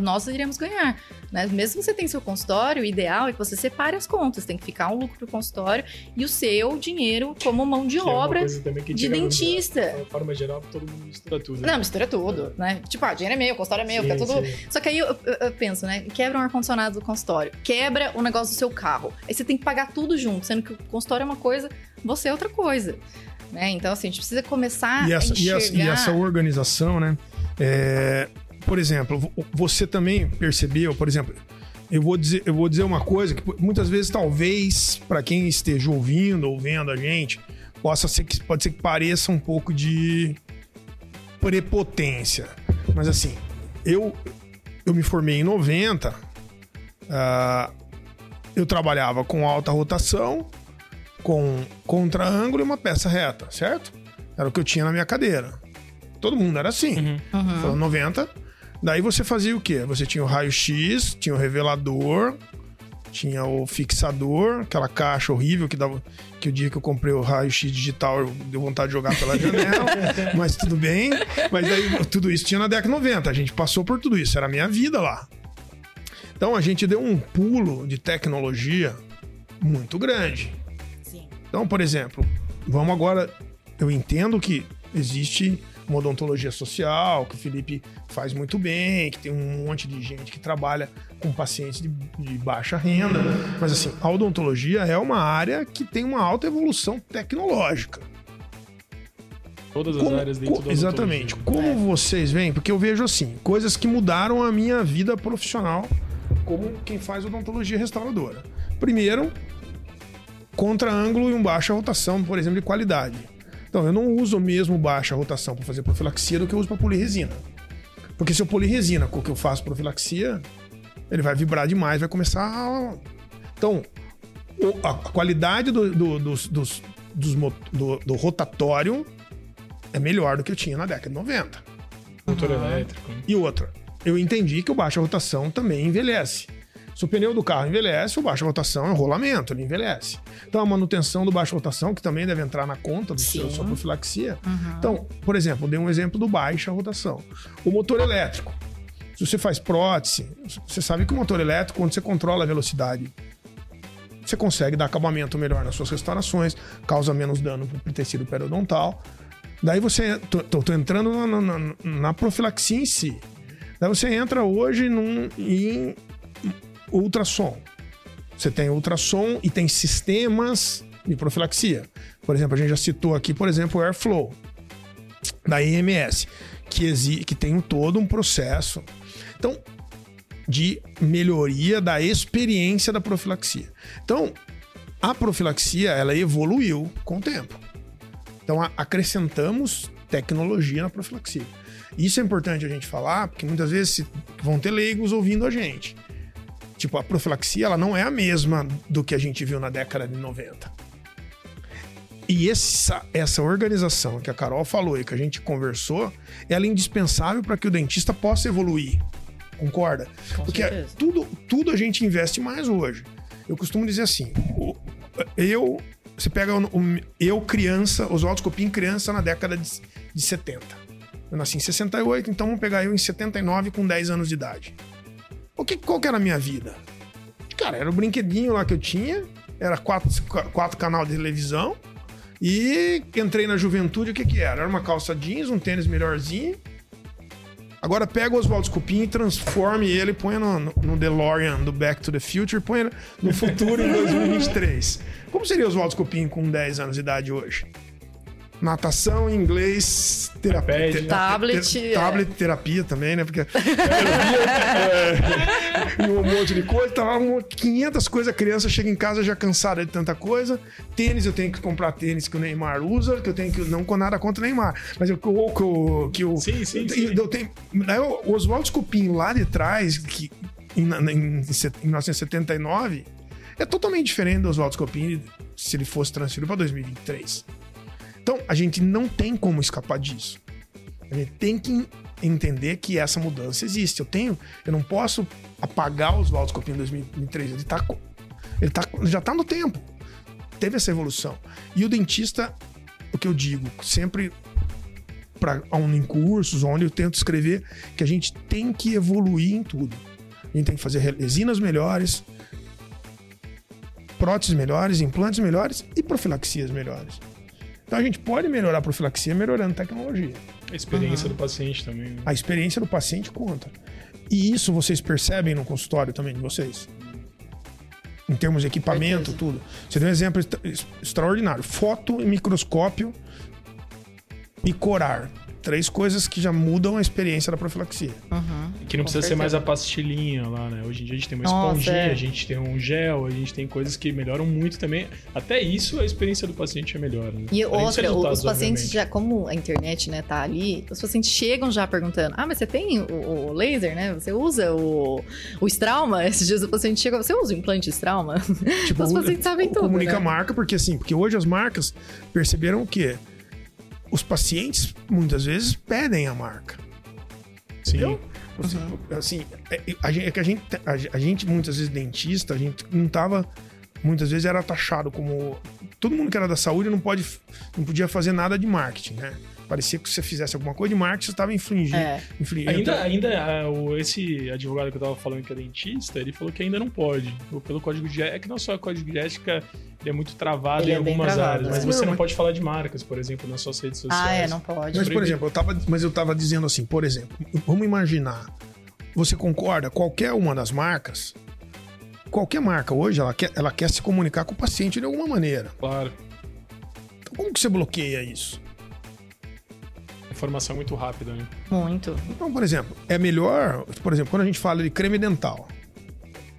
nós iremos ganhar, né? Mesmo que você tenha seu consultório, o ideal é que você separe as contas, tem que ficar um lucro pro consultório e o seu dinheiro como mão de Que é uma obra que de dentista. De forma geral, todo mundo mistura tudo. né? Não, mistura tudo, né? Tipo, ah, dinheiro é meu, o consultório é meu, Sim, fica tudo. sim. Só que aí eu, eu- eu penso, né? Quebra um ar-condicionado do consultório, quebra o negócio do seu carro. Aí você tem que pagar tudo junto, sendo que o consultório é uma coisa, você é outra coisa. Né? Então, assim, a gente precisa começar e essa, a e enxergar. essa, e essa organização, né? É, por exemplo, vo- você também percebeu, por exemplo, eu vou dizer, eu vou dizer uma coisa que muitas vezes, talvez, para quem esteja ouvindo ou vendo a gente, possa ser que pode ser que pareça um pouco de prepotência. Mas assim, eu, eu me formei em 90, ah, eu trabalhava com alta rotação, com contra-ângulo e uma peça reta, certo? Era o que eu tinha na minha cadeira. Todo mundo era assim. Uhum. Uhum. Foi 90. Daí você fazia o quê? Você tinha o raio-x, tinha o revelador, tinha o fixador, aquela caixa horrível que dava. Que o dia que eu comprei o raio-x digital eu deu vontade de jogar pela janela, mas tudo bem. Mas aí tudo isso tinha na década de 90. A gente passou por tudo isso, era a minha vida lá. Então a gente deu um pulo de tecnologia muito grande. Sim. Então, por exemplo, vamos agora. Eu entendo que existe uma odontologia social, que o Felipe faz muito bem, que tem um monte de gente que trabalha com pacientes de, de baixa renda. Mas, assim, a odontologia é uma área que tem uma alta evolução tecnológica. Todas as Como- áreas dentro co- exatamente. Como vocês veem? Porque eu vejo assim, coisas que mudaram a minha vida profissional como quem faz odontologia restauradora. Primeiro, contra-ângulo e um baixa rotação, por exemplo, de qualidade. Então, eu não uso o mesmo baixa rotação para fazer profilaxia do que eu uso para polir resina. Porque se eu polir resina com o que eu faço profilaxia, ele vai vibrar demais, vai começar a... Então, a, qualidade do, do- dos, dos- dos do- do rotatório é melhor do que eu tinha na década de 90. Motor elétrico. né? E outra, eu entendi que o baixa rotação também envelhece. Se o pneu do carro envelhece, o baixa rotação é um rolamento, ele envelhece. Então a manutenção do baixa rotação, que também deve entrar na conta do seu, sua profilaxia. Uhum. Então, por exemplo, dei um exemplo do baixa rotação. O motor elétrico. Se você faz prótese, você sabe que o motor elétrico, quando você controla a velocidade, você consegue dar acabamento melhor nas suas restaurações, causa menos dano para o tecido periodontal. Daí você. Tô, tô- tô entrando na, na- na- na profilaxia em si. Daí você entra hoje num, em ultrassom. Você tem ultrassom e tem sistemas de profilaxia. Por exemplo, a gente já citou aqui, por exemplo, o Airflow da IMS, que, que tem todo um processo. Então, de melhoria da experiência da profilaxia. Então, a profilaxia ela evoluiu com o tempo. Então, acrescentamos tecnologia na profilaxia. Isso é importante a gente falar, porque muitas vezes vão ter leigos ouvindo a gente. Tipo, a profilaxia ela não é a mesma do que a gente viu na década de 90. E essa, essa organização que a Carol falou e que a gente conversou, ela é indispensável para que o dentista possa evoluir. Concorda? Com Porque certeza. tudo, tudo a gente investe mais hoje. Eu costumo dizer assim: eu. Você pega o, o- eu, criança, Oswaldo Copim, criança na década de, de 70. Eu nasci em 68, então vamos pegar eu em 79 com 10 anos de idade. O que, qual que era a minha vida? Cara, era o brinquedinho lá que eu tinha, era quatro, quatro canal de televisão, e entrei na juventude, o que que era? Era uma calça jeans, um tênis melhorzinho. Agora pega o Oswaldo Scupim e transforme ele, põe no, no, DeLorean do Back to the Future, põe no futuro em 2023. Como seria o Oswaldo Scupim com 10 anos de idade hoje? Natação, inglês, terapia. te- Tablet, te- é. tablet, terapia também, né? Porque é, e um monte de coisa. Tava um- 500 coisas. A criança chega em casa já cansada de tanta coisa. Tênis, eu tenho que comprar tênis que o Neymar usa, que eu tenho que. Não com nada contra o Neymar. Mas eu, que, o- que o. Sim, sim, eu, sim. eu tenho, daí o Oswaldo Scupim lá de trás, que em, em, em 1979, é totalmente diferente do Oswaldo Scupim se ele fosse transferido para 2023. Então, a gente não tem como escapar disso. A gente tem que entender que essa mudança existe. Eu tenho, eu não posso apagar os Oswaldo Scopim em 2003. Ele, tá, ele tá, já está no tempo. Teve essa evolução. E o dentista, o que eu digo, sempre para em cursos, onde eu tento escrever que a gente tem que evoluir em tudo. A gente tem que fazer resinas melhores, próteses melhores, implantes melhores e profilaxias melhores. Então a gente pode melhorar a profilaxia melhorando tecnologia. A experiência do paciente também. né? A experiência do paciente conta. E isso vocês percebem no consultório também de vocês? Em termos de equipamento, Certeza. tudo. Você deu um exemplo extra- extraordinário. Foto, microscópio e corar. Três coisas que já mudam a experiência da profilaxia. Uhum. Que não Com precisa ser mais certeza. a pastilhinha lá, né? Hoje em dia a gente tem uma Nossa, esponjinha, é. a gente tem um gel, a gente tem coisas que melhoram muito também. Até isso a experiência do paciente é melhor, né? E Além outra, os pacientes obviamente. já, como a internet, né, tá ali, os pacientes chegam já perguntando: Ah, mas você tem o, o laser, né? Você usa o, o Strauma? Esses dias o paciente chega, você usa o implante Strauma? Tipo, Os pacientes sabem tudo, Comunica né? a marca, porque assim, porque hoje as marcas perceberam o quê? Os pacientes muitas vezes pedem a marca. Sim. Entendeu? Assim, assim, é, a gente, é que a gente, a, a gente, muitas vezes, dentista, a gente não tava. Muitas vezes era taxado como. Todo mundo que era da saúde não, pode, não podia fazer nada de marketing, né? Parecia que se você fizesse alguma coisa de marketing, você estava infringindo. É. infringindo. Ainda, ainda ah, o- esse advogado que eu tava falando que é dentista, ele falou que ainda não pode. Pelo código de ética, é que não só o código de ética, ele é muito travado Ele em é algumas travado, áreas, mas né? você Não, não mas- pode falar de marcas, por exemplo, nas suas redes sociais. Ah, é, não pode. Mas, por exemplo, eu tava, mas eu tava dizendo assim, por exemplo, vamos imaginar, você concorda, qualquer uma das marcas, qualquer marca hoje, ela quer, ela quer se comunicar com o paciente de alguma maneira. Claro. Então, como que você bloqueia isso? Informação é muito rápida, né? Muito. Então, por exemplo, é melhor, por exemplo, quando a gente fala de creme dental,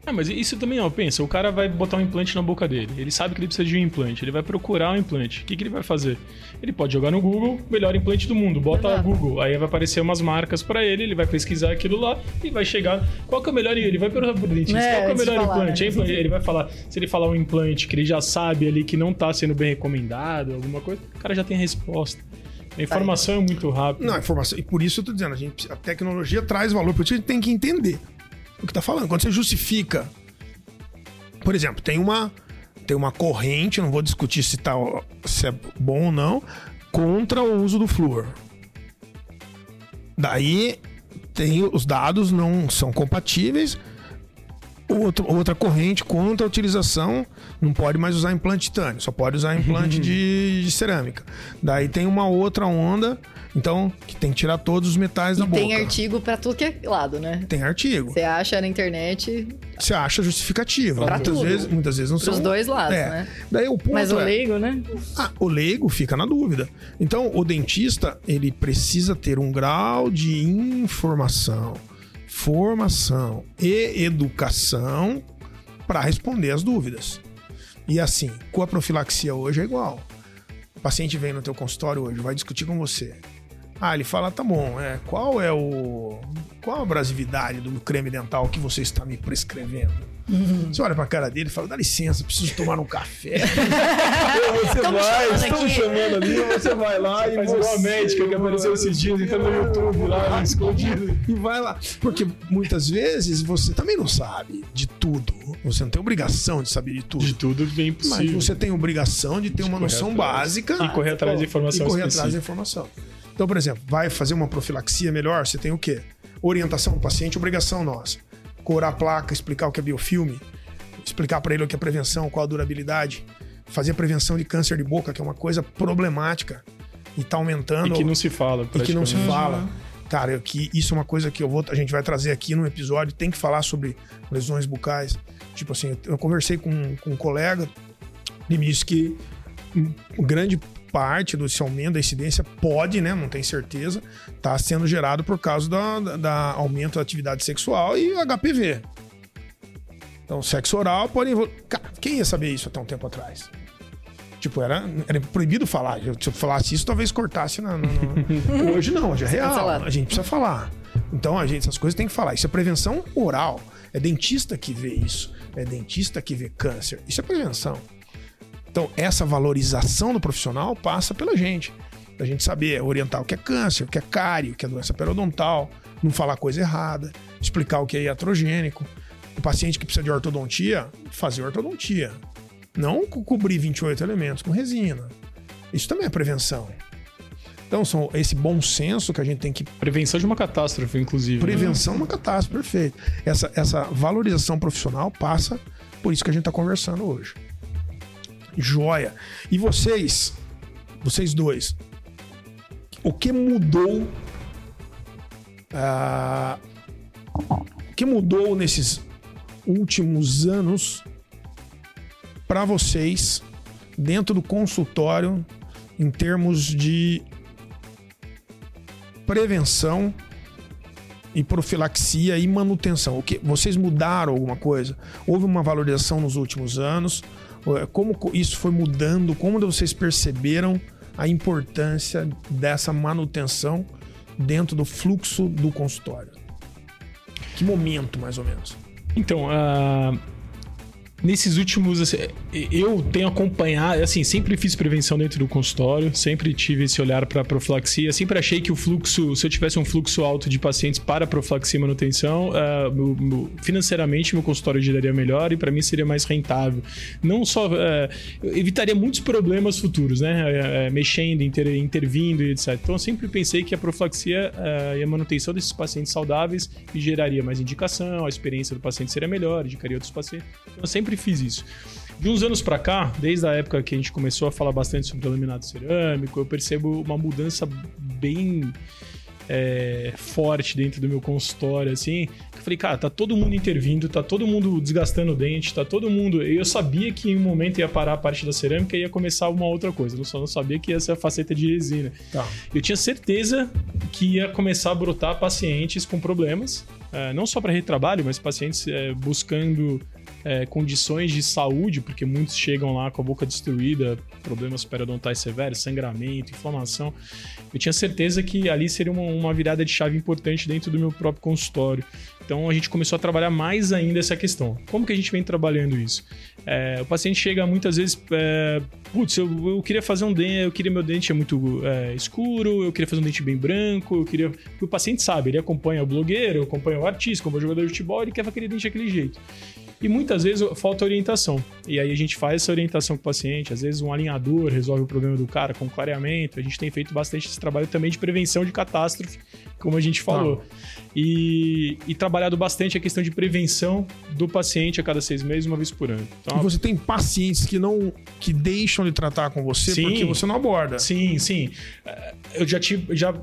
Ah, mas isso também, ó, pensa, o cara vai botar um implante na boca dele. Ele sabe que ele precisa de um implante, ele vai procurar um implante. O que, que ele vai fazer? Ele pode jogar no Google, melhor implante do mundo, bota Exato. Google. Aí vai aparecer umas marcas pra ele, ele vai pesquisar aquilo lá e vai chegar. Qual que é o melhor? Ele vai perguntar pro dentista, É, qual que é o melhor falar, implante? né? Implante? Ele vai falar, se ele falar um implante que ele já sabe ali que não tá sendo bem recomendado, alguma coisa, o cara já tem a resposta. A informação é muito rápida. não, a informação, e por isso eu tô dizendo, a, gente, a tecnologia traz valor, por isso a gente tem que entender o que tá falando. Quando você justifica, por exemplo, tem uma tem uma corrente, não vou discutir se, tá, se é bom ou não, contra o uso do flúor. Daí tem os dados não são compatíveis. Outro, outra corrente contra a utilização, não pode mais usar implante titânio, só pode usar implante de, de cerâmica. Daí tem uma outra onda, então, que tem que tirar todos os metais E da boca. tem artigo pra tudo que é lado, né? Tem artigo. Você acha na internet Você acha justificativa. Pra muitas tudo. vezes, muitas vezes não são. dois lados, É. né? Daí o ponto Mas o é- leigo, né? Ah, o leigo fica na dúvida. Então, o dentista, ele precisa ter um grau de informação, formação e educação para responder as dúvidas. E assim, com a profilaxia hoje é igual. O paciente vem no teu consultório hoje, vai discutir com você. Ah, ele fala, tá bom, é, qual é o qual a abrasividade do creme dental que você está me prescrevendo? Você olha pra cara dele e fala, dá licença, preciso tomar um café. você Tamo vai, estão chamando ali, você vai lá e Faz você... igual a médica que apareceu esses dias, entra no YouTube lá, escondido. E vai lá. Porque muitas vezes você também não sabe de tudo. Você não tem obrigação de saber de tudo. De tudo bem Mas possível. você tem obrigação de ter uma correr noção atrás. básica E correr atrás de informação e correr atrás específica. da informação. Então, por exemplo, vai fazer uma profilaxia melhor, você tem o quê? Orientação do paciente, obrigação nossa. Corar a placa, explicar o que é biofilme, explicar para ele o que é prevenção, qual a durabilidade, fazer prevenção de câncer de boca, que é uma coisa problemática e tá aumentando E que não se fala, e que não se fala. Cara, eu, que isso é uma coisa que eu vou, a gente vai trazer aqui no episódio. Tem que falar sobre lesões bucais. Tipo assim, eu, eu conversei com, com um colega e me disse que hum, grande parte desse aumento da incidência pode, né? Não tem certeza, tá sendo gerado por causa da, da- da aumento da atividade sexual e HPV. Então, sexo oral pode. Cara, quem ia saber isso até um tempo atrás? Tipo, era, era proibido falar. Se eu falasse isso, talvez cortasse na. no- no- Hoje não, hoje é real. A gente precisa falar. Então, a gente, essas coisas tem que falar. Isso é prevenção oral. É dentista que vê isso. É dentista que vê câncer. Isso é prevenção. Então, essa valorização do profissional passa pela gente. Da gente saber orientar o que é câncer, o que é cárie, o que é doença periodontal, não falar coisa errada, explicar o que é iatrogênico. O paciente que precisa de ortodontia, fazer ortodontia. Não co- cobrir 28 elementos com resina. Isso também é prevenção. Então, são esse bom senso que a gente tem que Prevenção de uma catástrofe, inclusive. né? Prevenção é uma catástrofe, perfeito. Essa, essa valorização profissional passa por isso que a gente está conversando hoje. Joia. E vocês, vocês dois, o que mudou? ah, o que mudou nesses últimos anos para vocês dentro do consultório em termos de prevenção e profilaxia e manutenção. O que vocês mudaram alguma coisa? Houve uma valorização nos últimos anos? É- Como co- isso foi mudando? Como vocês perceberam a importância dessa manutenção dentro do fluxo do consultório? Que momento, mais ou menos? Então, ah, nesses últimos. assim, eu tenho acompanhado, assim, sempre fiz prevenção dentro do consultório, sempre tive esse olhar para profilaxia, sempre achei que o fluxo, se eu tivesse um fluxo alto de pacientes para profilaxia e manutenção, meu- financeiramente meu consultório giraria melhor e para mim seria mais rentável. Não só. eu evitaria muitos problemas futuros, né? Ah, mexendo, inter- intervindo e etc. Então eu sempre pensei que a profilaxia e a manutenção desses pacientes saudáveis geraria mais indicação, a experiência do paciente seria melhor, indicaria outros pacientes. Então, eu sempre fiz isso. De uns anos pra cá, desde a época que a gente começou a falar bastante sobre laminado cerâmico, eu percebo uma mudança bem é, forte dentro do meu consultório, assim. Eu falei, cara, tá todo mundo intervindo, tá todo mundo desgastando o dente, tá todo mundo. Eu sabia que em um momento ia parar a parte da cerâmica e ia começar uma outra coisa. Eu só não sabia que ia ser a faceta de resina. Tá. Eu tinha certeza que ia começar a brotar pacientes com problemas, eh, não só para retrabalho, mas pacientes eh, buscando eh, condições de saúde, porque muitos chegam lá com a boca destruída, problemas periodontais severos, sangramento, inflamação. Eu tinha certeza que ali seria uma, uma virada de chave importante dentro do meu próprio consultório. Então a gente começou a trabalhar mais ainda essa questão. Como que a gente vem trabalhando isso? É, o paciente chega muitas vezes, é, putz, eu, eu queria fazer um dente, eu queria meu dente é muito é, escuro, eu queria fazer um dente bem branco, eu queria. O paciente sabe, ele acompanha o blogueiro, acompanha o artista, acompanha o jogador de futebol, ele quer aquele dente daquele jeito. E muitas vezes falta orientação. E aí a gente faz essa orientação com o paciente. Às vezes um alinhador resolve o problema do cara com clareamento. A gente tem feito bastante esse trabalho também de prevenção de catástrofe, como a gente falou. E, e trabalhado bastante a questão de prevenção do paciente a cada seis meses, uma vez por ano. E você tem pacientes que não que deixam de tratar com você Sim. porque você não aborda. Sim, sim. É, Eu já tive. Já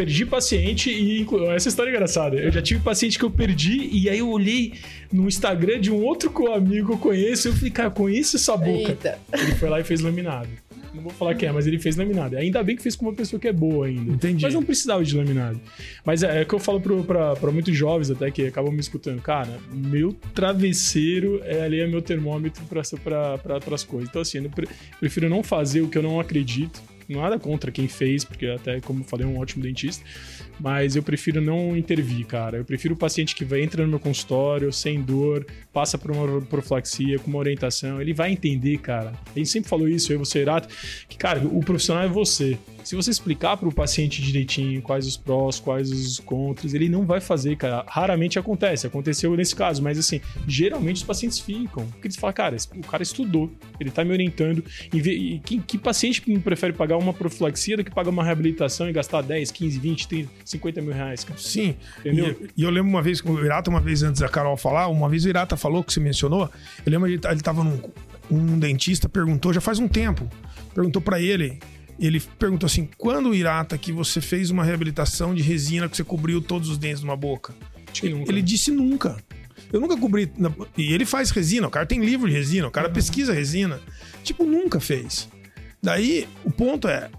perdi paciente e. Essa história é engraçada. Eu já tive paciente que eu perdi e aí eu olhei no Instagram de um outro amigo que eu conheço. Eu falei, cara, conheço essa boca. Eita. Ele foi lá e fez laminado. Não vou falar quem é, mas ele fez laminado. Ainda bem que fez com uma pessoa que é boa ainda. Entendi. Mas não precisava de laminado. Mas é, é o que eu falo pro, pra, pra muitos jovens até que acabam me escutando. Cara, meu travesseiro é ali é meu termômetro para as coisas. Então, assim, eu prefiro não fazer o que eu não acredito. Nada contra quem fez, porque até, como eu falei, é um ótimo dentista. Mas eu prefiro não intervir, cara. Eu prefiro o paciente que vai entra no meu consultório, sem dor, passa por uma profilaxia, com uma orientação. Ele vai entender, cara. A gente sempre falou isso, eu e você, Irato, que, cara, o profissional é você. Se você explicar para o paciente direitinho quais os prós, quais os contras, ele não vai fazer, cara. Raramente acontece. Aconteceu nesse caso, mas assim, geralmente os pacientes ficam. Porque eles falam, cara, o cara estudou, ele tá me orientando. E, vê- que, que paciente prefere pagar uma profilaxia do que pagar uma reabilitação e gastar 10, 15, 20, 30, 50 mil reais, cara? Sim. Entendeu? E, eu lembro uma vez, o Irata, uma vez antes da Carol falar, uma vez o Irata falou que você mencionou. Eu lembro ele, ele tava num. Um dentista perguntou, já faz um tempo, perguntou pra ele. Ele perguntou assim: quando o Irata que você fez uma reabilitação de resina que você cobriu todos os dentes de uma boca? Nunca. Ele disse nunca. Eu nunca cobri. na- E ele faz resina, o cara tem livro de resina, o cara pesquisa resina. Tipo, nunca fez. Daí, o ponto é.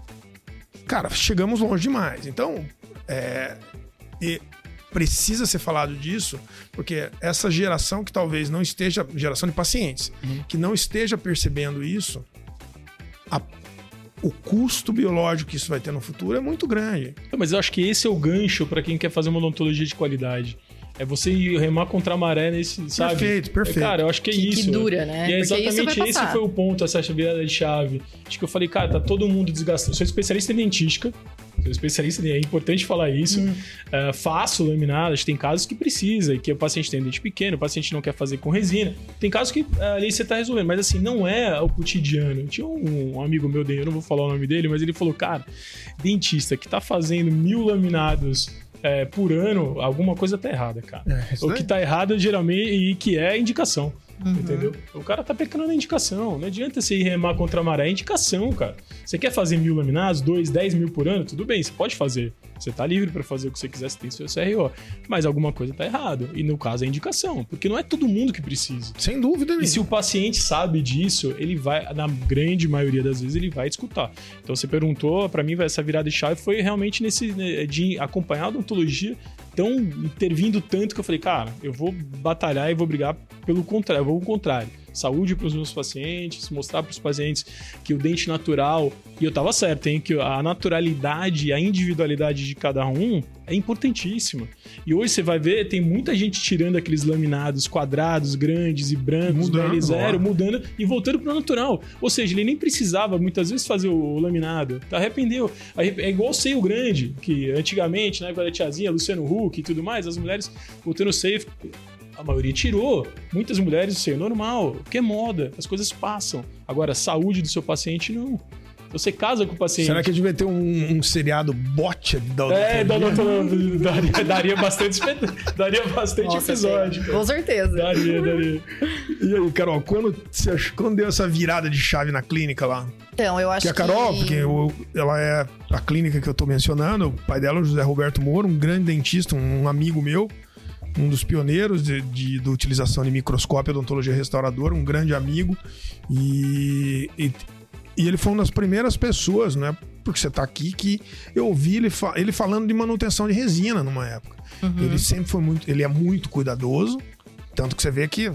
Cara, chegamos longe demais. Então, é. Precisa ser falado disso, porque essa geração que talvez não esteja. Geração de pacientes, que não esteja percebendo isso, a- o custo biológico que isso vai ter no futuro é muito grande. Mas eu acho que esse é o gancho para quem quer fazer uma odontologia de qualidade. É você ir remar contra a maré nesse, sabe? Perfeito, perfeito. Cara, eu acho que é Que- que isso. dura, né? E é Porque exatamente esse foi o ponto, essa virada de chave. Acho que eu falei, cara, tá todo mundo desgastado. Sou especialista em dentística. Sou especialista, em- é importante falar isso. Hum. É, faço que tem casos que precisa, e que o paciente tem dente pequeno, o paciente não quer fazer com resina. Tem casos que é, ali você tá resolvendo, mas assim, não é o cotidiano. Tinha um, um amigo meu, eu não vou falar o nome dele, mas ele falou, cara, dentista que tá fazendo mil laminados é, por ano, alguma coisa tá errada, cara. É, o que tá errado geralmente e que é indicação. Uhum. Entendeu? O cara tá pecando na indicação. Não adianta você ir remar contra a maré. É indicação, cara. Você quer fazer mil laminados, dois, dez mil por ano? Tudo bem, você pode fazer. Você tá livre pra fazer o que você quiser, você tem seu CRO. Mas alguma coisa tá errado. E no caso é indicação. Porque não é todo mundo que precisa. Sem dúvida E se o paciente sabe disso, ele vai, na grande maioria das vezes, ele vai escutar. Então você perguntou, pra mim, essa virada de chave foi realmente nesse né, de acompanhar a odontologia tão intervindo tanto que eu falei, cara, eu vou batalhar e vou brigar pelo contrário, eu vou o contrário. Saúde para os meus pacientes, mostrar para os pacientes que o dente natural, e eu tava certo, hein, que a naturalidade, a individualidade de cada um é importantíssima. E hoje você vai ver, tem muita gente tirando aqueles laminados quadrados, grandes e brancos, Mudando, BL0, ó. mudando e voltando pro natural. Ou seja, ele nem precisava muitas vezes fazer o laminado. Tá, arrependeu. Arre- É igual o seio grande, que antigamente, na época da tiazinha, Luciano Huck e tudo mais, as mulheres botando o seio. A maioria tirou. Muitas mulheres o seio normal, que é moda, as coisas passam. Agora, a saúde do seu paciente, não. Você casa com o paciente. Será que devia ter um, um seriado bot da É, da odontologia? daria, daria bastante, daria bastante Nossa, episódio. tem. Com certeza. Daria, daria. E aí, Carol, quando, quando deu essa virada de chave na clínica lá? Então, eu acho Que a Carol, que... porque eu- ela é a clínica que eu tô mencionando, o pai dela é o José Roberto Moro, um grande dentista, um amigo meu, um dos pioneiros de, de, da utilização de microscópio e odontologia restauradora, um grande amigo. E, e, e ele foi uma das primeiras pessoas, né? Porque você tá aqui, que eu ouvi ele, fa- ele falando de manutenção de resina numa época. Ele sempre foi muito. Ele é muito cuidadoso. Tanto que você vê que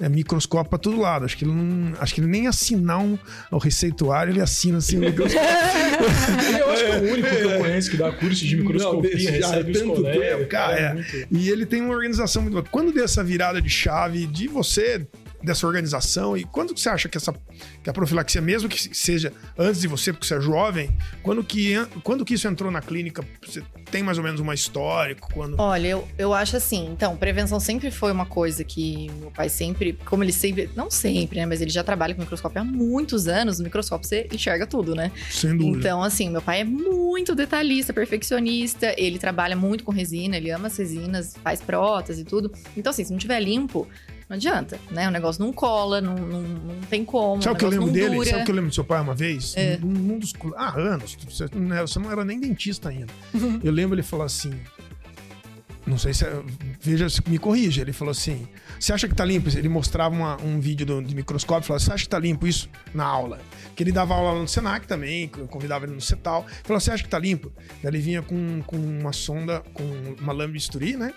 é microscópio pra todo lado. Acho que ele não. Acho que ele nem assinar um, o receituário, ele assina assim o microscópio. Eu acho que é o único que eu conheço que dá curso de microscopia, Não, recebe os tanto colegas. tempo, cara, é. muito. E ele tem uma organização muito boa. Quando deu essa virada de chave de você dessa organização? E quando que você acha que essa que a profilaxia, mesmo que seja antes de você, porque você é jovem, quando que, quando que isso entrou na clínica? Você tem mais ou menos uma história? Quando... Olha, eu, eu acho assim, então, prevenção sempre foi uma coisa que meu pai sempre, como ele sempre, não sempre, né, mas ele já trabalha com microscópio há muitos anos, no microscópio você enxerga tudo, né? Sem dúvida. Então, assim, meu pai é muito detalhista, perfeccionista, ele trabalha muito com resina, ele ama as resinas, faz prótese e tudo. Então, assim, se não tiver limpo, não adianta, né? O negócio não cola, não, não, não tem como. Sabe o que eu lembro dele? Dura. Sabe o que eu lembro do seu pai uma vez? É. Um, um dos. Ah, anos. Você não, era, você não era nem dentista ainda. eu lembro ele falar assim. Não sei se. Veja, me corrija. Ele falou assim: Você acha que tá limpo? Ele mostrava uma, um vídeo do, de microscópio e falava: Você acha que tá limpo isso na aula? Que ele dava aula no Senac também, convidava ele no CETAL. Ele falou: Você acha que tá limpo? Daí ele vinha com, com uma sonda, com uma lâmina bisturi, né?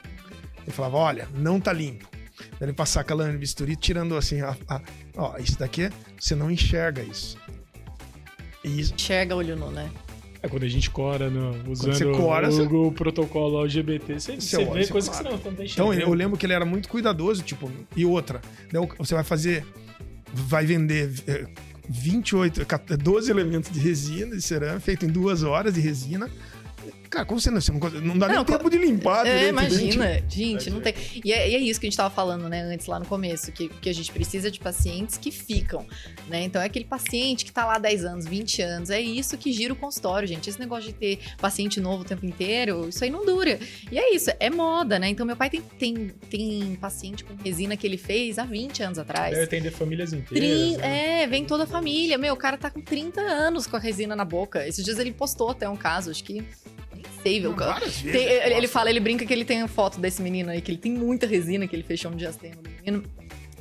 Ele falava: Olha, não tá limpo. Daí ele passar com a lâmina de bisturi, tirando assim, a, a, ó, isso daqui, você não enxerga isso. isso. Enxerga olho nu, né? É quando a gente cora no, usando cora, o, você... o, protocolo LGBT, você, você, você vê coisa claro. que você não, não Então, eu lembro que ele era muito cuidadoso, tipo, e outra, você vai fazer, vai vender 28, 12 elementos de resina, de cerâmica, feito em duas horas de resina, Cara, como você não, não dá não, nem tempo de limpar. É, imagina. Gente, não tem. E é, e é, isso que a gente tava falando, né, antes lá no começo, que, que a gente precisa de pacientes que ficam, né? Então é aquele paciente que tá lá 10 anos, 20 anos. É isso que gira o consultório, gente. Esse negócio de ter paciente novo o tempo inteiro, isso aí não dura. E é isso, é moda, né? Então meu pai tem, tem, tem paciente com resina que ele fez há 20 anos atrás. Deve atender famílias inteiras. né? É, vem toda a família. Meu, o cara tá com 30 anos com a resina na boca. Esses dias ele postou até um caso, acho que Não, tem, ele, ele, fala, ele brinca que ele tem foto desse menino aí, que ele tem muita resina, que ele fechou um diastema do menino.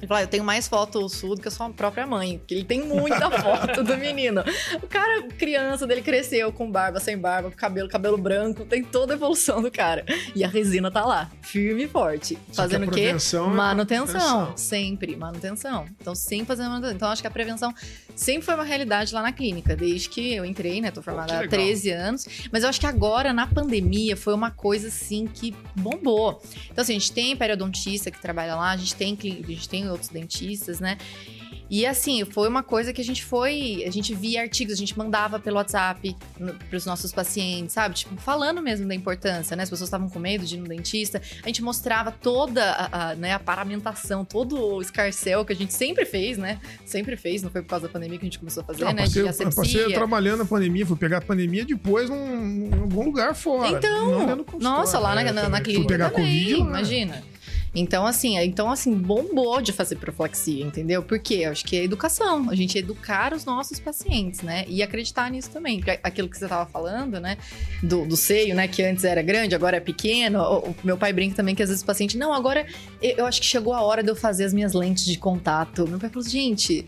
Ele fala, eu tenho mais foto sua do que a sua própria mãe, porque ele tem muita foto do menino. O cara, criança dele, cresceu com barba, sem barba, com cabelo, cabelo branco, tem toda a evolução do cara. E a resina tá lá, firme e forte. Fazendo o quê? É manutenção, manutenção. Sempre, manutenção. Então, sempre fazendo manutenção. Então, acho que a prevenção sempre foi uma realidade lá na clínica, desde que eu entrei, né? Tô formada há 13 anos. Mas eu acho que agora, na pandemia, foi uma coisa, assim, que bombou. Então, assim, a gente tem periodontista que trabalha lá, a gente tem, a gente tem outros dentistas, né? E assim, foi uma coisa que a gente foi. A gente via artigos, a gente mandava pelo WhatsApp para os nossos pacientes, sabe? Tipo, falando mesmo da importância, né? As pessoas estavam com medo de ir no dentista. A gente mostrava toda a, a, né, a paramentação, todo o escarcel que a gente sempre fez, né? Sempre fez, não foi por causa da pandemia que a gente começou a fazer, não, né? Passei, de passei trabalhando na pandemia, fui pegar a pandemia depois num, em algum lugar fora. Então, nossa, lá na, na, na clínica. Fui pegar também, Covid, imagina. Então, assim, então, assim, bombou de fazer profilaxia, entendeu? Porque eu acho que é educação, a gente educar os nossos pacientes, né? E acreditar nisso também. Aquilo que você estava falando, né? Do, do, seio, né? Que antes era grande, agora é pequeno. O, o, meu pai brinca também que às vezes o paciente, não, agora eu, eu acho que chegou a hora de eu fazer as minhas lentes de contato. Meu pai falou, gente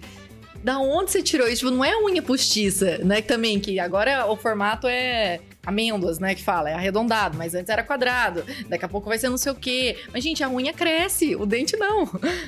da onde você tirou isso? Tipo, não é unha postiça, né? Também, que agora o formato é amêndoas, né? Que fala, é arredondado, mas antes era quadrado. Daqui a pouco vai ser não sei o quê. Mas, gente, a unha cresce, o dente não.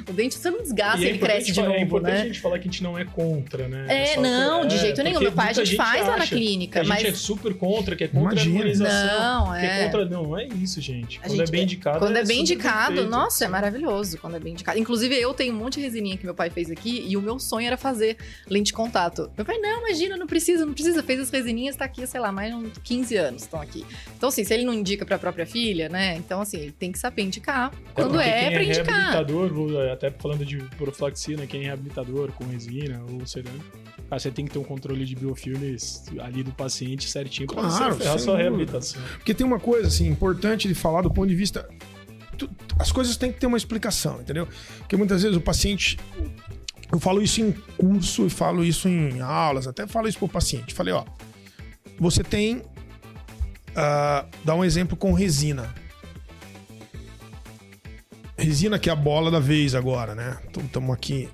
O dente você não desgasta, é ele cresce de novo, É importante né? a gente falar que a gente não é contra, né? É, é não, que, de jeito nenhum. Meu pai a gente, faz lá na clínica. A mas... gente é super contra, que é contra Imagina. a harmonização. Não, é. Que é contra... Não, é isso, gente. Quando é gente, é bem indicado. Quando é, bem indicado, perfeito. nossa, é maravilhoso quando é bem indicado. Inclusive, eu tenho um monte de resininha que meu pai fez aqui e o meu sonho era fazer lente de contato. Meu pai, não, imagina, não precisa, não precisa. Fez as resininhas, tá aqui, sei lá, mais de 15 anos estão aqui. Então, assim, se ele não indica para a própria filha, né? Então, assim, ele tem que saber indicar quando é, é para é indicar. reabilitador, até falando de profilaxia, né? Quem é reabilitador com resina ou cerâmica, ah, você tem que ter um controle de biofilmes ali do paciente certinho para claro, você a sua reabilitação. Porque tem uma coisa, assim, importante de falar do ponto de vista as coisas têm que ter uma explicação, entendeu? Porque muitas vezes o paciente. Eu falo isso em curso e falo isso em aulas, até falo isso pro paciente. Falei, ó, você tem uh, dar um exemplo com resina. Resina que é a bola da vez agora, né? Estamos aqui.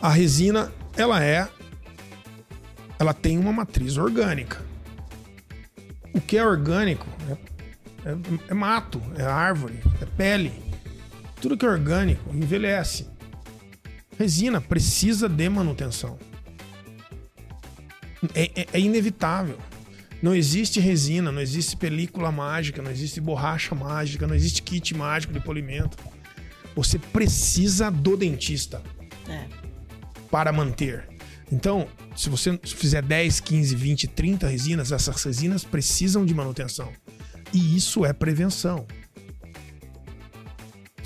A resina, ela é. Ela tem uma matriz orgânica. O que é orgânico é, é, é mato, é árvore, é pele. Tudo que é orgânico envelhece. Resina precisa de manutenção. É, é, é inevitável. Não existe resina, não existe película mágica, não existe borracha mágica, não existe kit mágico de polimento. Você precisa do dentista É. para manter. Então, se você fizer 10, 15, 20, 30 resinas, essas resinas precisam de manutenção. E isso é prevenção.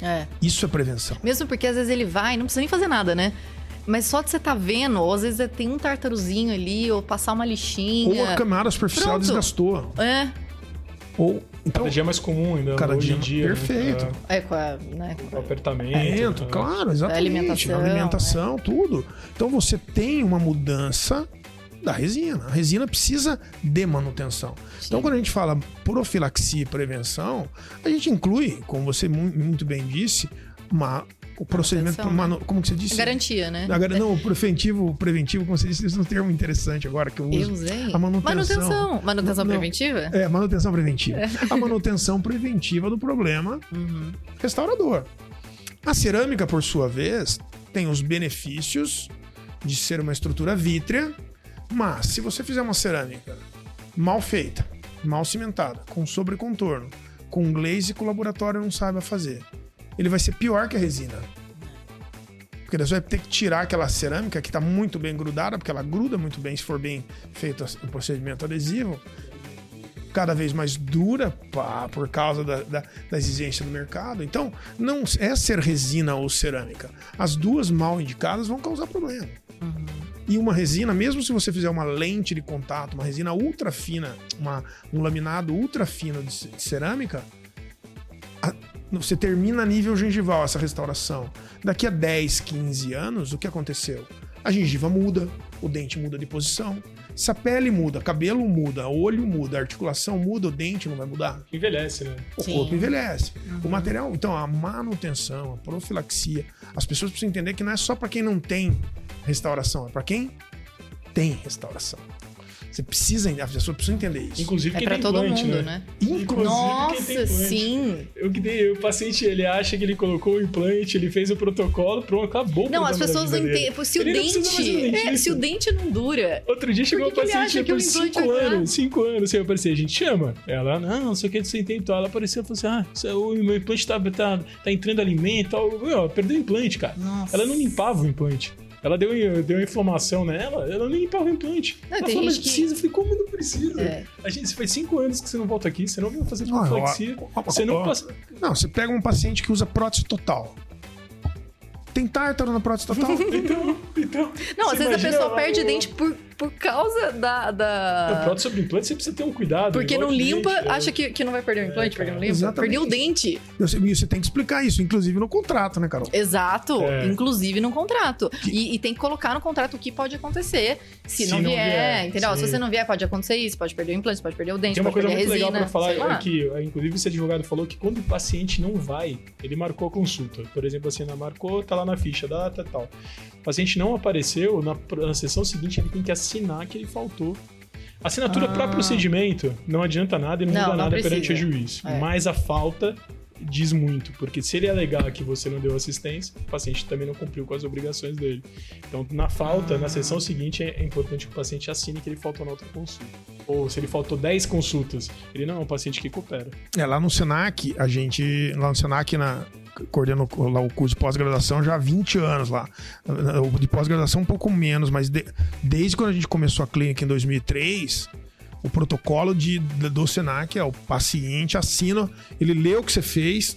É. Isso é prevenção. Mesmo porque às vezes ele vai, não precisa nem fazer nada, né? Mas só de você tá vendo, ou às vezes tem um tartaruzinho ali, ou passar uma lixinha. Ou a camada superficial Pronto. desgastou. É, Ou então Cada dia é mais comum ainda. Cada hoje dia em dia. né? perfeito. É, é com a, né, com o a- apertamento. alimento, né? claro, exatamente. alimentação, alimentação, tudo. Então você tem uma mudança da resina. A resina precisa de manutenção. Então, quando a gente fala profilaxia e prevenção, a gente inclui, como você mu- muito bem disse, uma, o procedimento. Manutenção, manu- como que você disse? garantia, né? Agora, não, o preventivo, preventivo, como você disse, isso é um termo interessante agora que eu uso. Eu usei. A manutenção. Manutenção. Manutenção Não. preventiva? É, manutenção preventiva. A manutenção preventiva do problema Uhum. restaurador. A cerâmica, por sua vez, tem os benefícios de ser uma estrutura vítrea, mas se você fizer uma cerâmica mal feita, mal cimentada, com sobrecontorno, com glaze que o laboratório não saiba fazer, ele vai ser pior que a resina. Porque você vai ter que tirar aquela cerâmica que está muito bem grudada, porque ela gruda muito bem se for bem feito o procedimento adesivo, cada vez mais dura pá, por causa da, da, da exigência do mercado. Então, não é ser resina ou cerâmica. As duas mal indicadas vão causar problema. E uma resina, mesmo se você fizer uma lente de contato, uma resina ultra fina, uma, um laminado ultra fino de, de cerâmica, a- você termina a nível gengival essa restauração. Daqui a 10, 15 anos, o que aconteceu? A gengiva muda, o dente muda de posição. Se a pele muda, cabelo muda, olho muda, a articulação muda, o dente não vai mudar. Envelhece, né? O Sim. corpo envelhece. O material, então, a manutenção, a profilaxia, as pessoas precisam entender que não é só para quem não tem restauração, é para quem tem restauração. Você precisa, as pessoas precisam entender isso. Inclusive É quem pra tem todo implante, mundo, né? né? Inclusive quem tem Nossa, implante. sim. Eu que dei, o paciente, ele acha que ele colocou o implante, ele fez o protocolo, pronto, acabou. o Não, as pessoas não entendem. Se o Ele de um dente. é, se o dente não dura. Outro dia chegou ele paciente acha que o por implante 5 vai durar? anos, 5 anos sem aparecer. A gente chama. Ela, não, não sei o que, você tentou. Ela apareceu e falou assim: ah, é- o meu implante tá, tá, tá entrando alimento, tal. Meu, perdeu o implante, cara. Nossa. Ela não limpava o implante. Ela deu, deu inflamação nela, ela não limpava o implante. Não, ela tem falou, mas que- precisa. Eu falei, como não precisa? É. A gente, você faz 5 anos que você não volta aqui, você não veio fazer ó, Você não passa. Não, você pega um paciente que usa prótese total. Tem tártaro na prótese total? Então, então. Não, às vezes a pessoa lá perde o- dente por, por causa da. O da... prótese sobre implante, você precisa ter um cuidado. Porque não limpa, dente, é. acha que, que não vai perder o implante, porque não limpa. Exatamente. Perdeu o dente. Você- E você tem que explicar isso, inclusive no contrato, né, Carol? Exato, É. inclusive no contrato. E, e tem que colocar no contrato o que pode acontecer se, Se não, não vier, vier, entendeu? sim. Se você não vier, pode acontecer isso, pode perder o implante, pode perder o dente, Tem uma pode coisa muito resina, legal pra falar é que, eh, inclusive, esse advogado falou que quando o paciente não vai, ele marcou a consulta. Por exemplo, assim, não marcou, tá lá na ficha, data tal. O paciente não apareceu, na, na sessão seguinte ele tem que assinar que ele faltou. Assinatura Ah. para procedimento não adianta nada e não, Não, muda não nada precisa. perante o juiz. É. Mas a falta diz muito, porque se ele alegar que você não deu assistência, o paciente também não cumpriu com as obrigações dele. Então, na falta, na sessão seguinte, é é importante que o paciente assine que ele faltou na outra consulta. Ou se ele faltou 10 consultas, ele não é um paciente que coopera. É, lá no Senac, a gente. Lá no Senac, na, coordeno lá o curso de pós-graduação já há 20 anos lá. De pós-graduação um pouco menos, mas de- desde quando a gente começou a clínica em 2003, o protocolo de, do Senac é o paciente assina, ele lê o que você fez,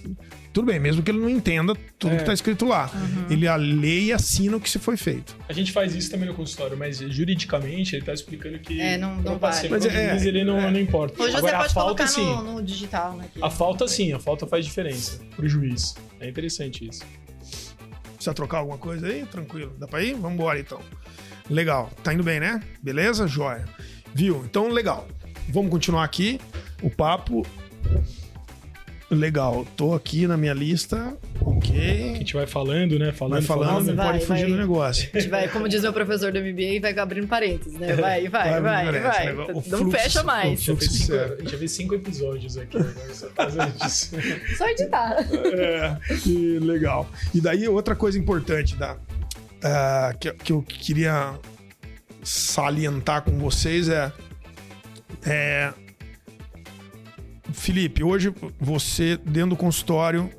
tudo bem, mesmo que ele não entenda tudo É. que está escrito lá. Ele lê e assina o que se foi feito. A gente faz isso também no consultório, mas juridicamente ele tá explicando que. É, não- não vale. Mas é, juiz, ele não, é. não importa. Hoje Agora, você pode a falta, colocar sim. no, no digital, né? que- A falta sim, a falta faz diferença pro juiz. É interessante isso. Precisa trocar alguma coisa aí? Tranquilo. Dá pra ir? Vamos embora então. Legal. Tá indo bem, né? Beleza? Joia. Viu? Então, legal. Vamos continuar aqui. O papo. Legal. Tô aqui na minha lista. A Ok. gente vai falando, né? Falando, Vai falando, Nossa, não vai, pode fugir vai. do negócio. A gente vai, como diz meu professor do MBA, vai abrindo parênteses, né? Vai, vai, vai, Vai, vai. vai, o Não fluxo- fecha mais. Já fez Fluxo cinco, a gente já fez cinco episódios aqui agora, só disso. Editar. É, e legal. E daí, outra coisa importante da, ah, que, que eu queria salientar com vocês é, é. Felipe, hoje você, dentro do consultório,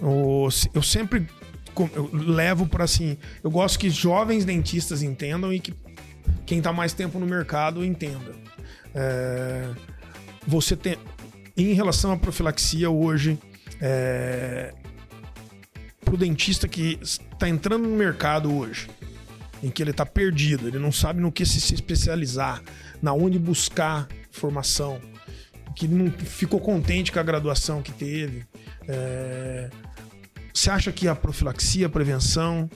Eu sempre eu levo para assim. Eu gosto que jovens dentistas entendam e que quem está mais tempo no mercado entenda. É, você tem. Em relação à profilaxia, hoje, é, para o dentista que está entrando no mercado hoje, em que ele está perdido, ele não sabe no que se especializar, na onde buscar formação, que não ficou contente com a graduação que teve. É... Você acha que a profilaxia, a prevenção,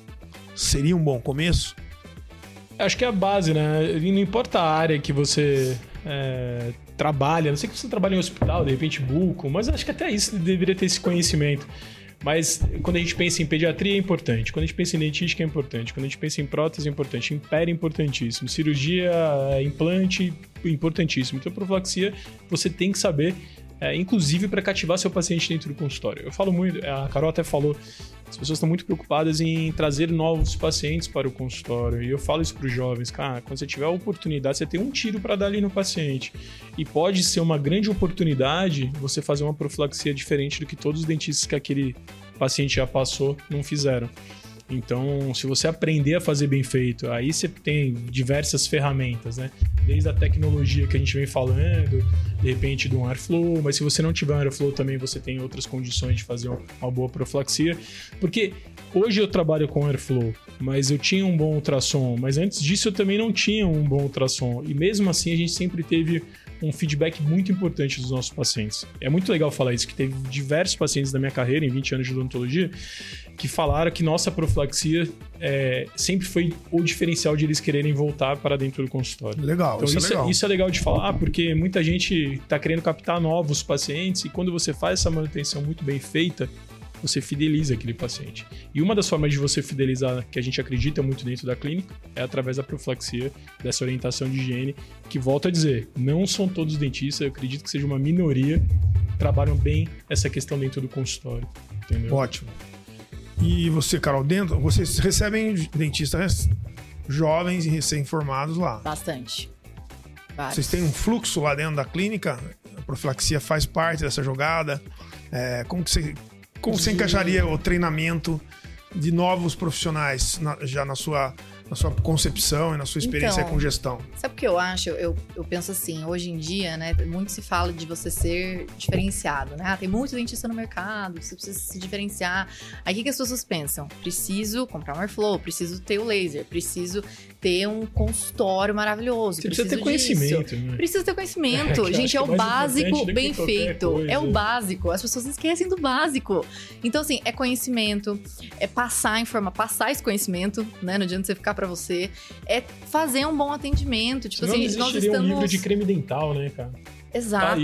seria um bom começo? Acho que é a base, né? Não importa a área que você é, trabalha, não sei que você trabalha em hospital, de repente buco, mas acho que até isso deveria ter esse conhecimento. Mas quando a gente pensa em pediatria é importante, quando a gente pensa em dentística é importante, quando a gente pensa em prótese é importante, império é importantíssimo, cirurgia, é, implante importantíssimo. Então, profilaxia você tem que saber, é, inclusive para cativar seu paciente dentro do consultório. Eu falo muito, a Carol até falou, as pessoas estão muito preocupadas em trazer novos pacientes para o consultório. E eu falo isso para os jovens, cara, quando você tiver a oportunidade, você tem um tiro para dar ali no paciente. E pode ser uma grande oportunidade você fazer uma profilaxia diferente do que todos os dentistas que aquele paciente já passou não fizeram. Então, se você aprender a fazer bem feito, aí você tem diversas ferramentas, né? Desde a tecnologia que a gente vem falando, de repente de um airflow, mas se você não tiver um airflow também você tem outras condições de fazer uma boa profilaxia, porque hoje eu trabalho com airflow, mas eu tinha um bom ultrassom, mas antes disso eu também não tinha um bom ultrassom e mesmo assim a gente sempre teve um feedback muito importante dos nossos pacientes. É muito legal falar isso, que teve diversos pacientes da minha carreira, em 20 anos de odontologia, que falaram que nossa profilaxia é, sempre foi o diferencial de eles quererem voltar para dentro do consultório. Legal, então, isso, isso, é, legal. isso é legal de falar, porque muita gente está querendo captar novos pacientes e quando você faz essa manutenção muito bem feita, você fideliza aquele paciente. E uma das formas de você fidelizar, que a gente acredita muito dentro da clínica, é através da profilaxia, dessa orientação de higiene, que volto a dizer, não são todos dentistas, eu acredito que seja uma minoria, trabalham bem essa questão dentro do consultório. Entendeu? Ótimo. E você, Carol, dentro, vocês recebem dentistas jovens e recém-formados lá? Bastante. Vários. Vocês têm um fluxo lá dentro da clínica? A profilaxia faz parte dessa jogada? É, como que você como você encaixaria o treinamento de novos profissionais na, já na sua na sua concepção e na sua experiência então, com gestão? Sabe o que eu acho? Eu, eu penso assim, hoje em dia, né, muito se fala de você ser diferenciado, né? Ah, tem muito dentista no mercado, você precisa se diferenciar. Aí o que, que as pessoas pensam? Preciso comprar um Airflow, preciso ter o laser, preciso ter um consultório maravilhoso. Você precisa ter conhecimento. Né? Precisa ter conhecimento. É, Gente, é, o básico bem feito. Coisa. É o básico. As pessoas esquecem do básico. Então, assim, é conhecimento, é passar informar, passar esse conhecimento, né? Não adianta você ficar para você. É fazer um bom atendimento. Tipo Senão assim, nós estamos. um livro de creme dental, né, cara? Exato.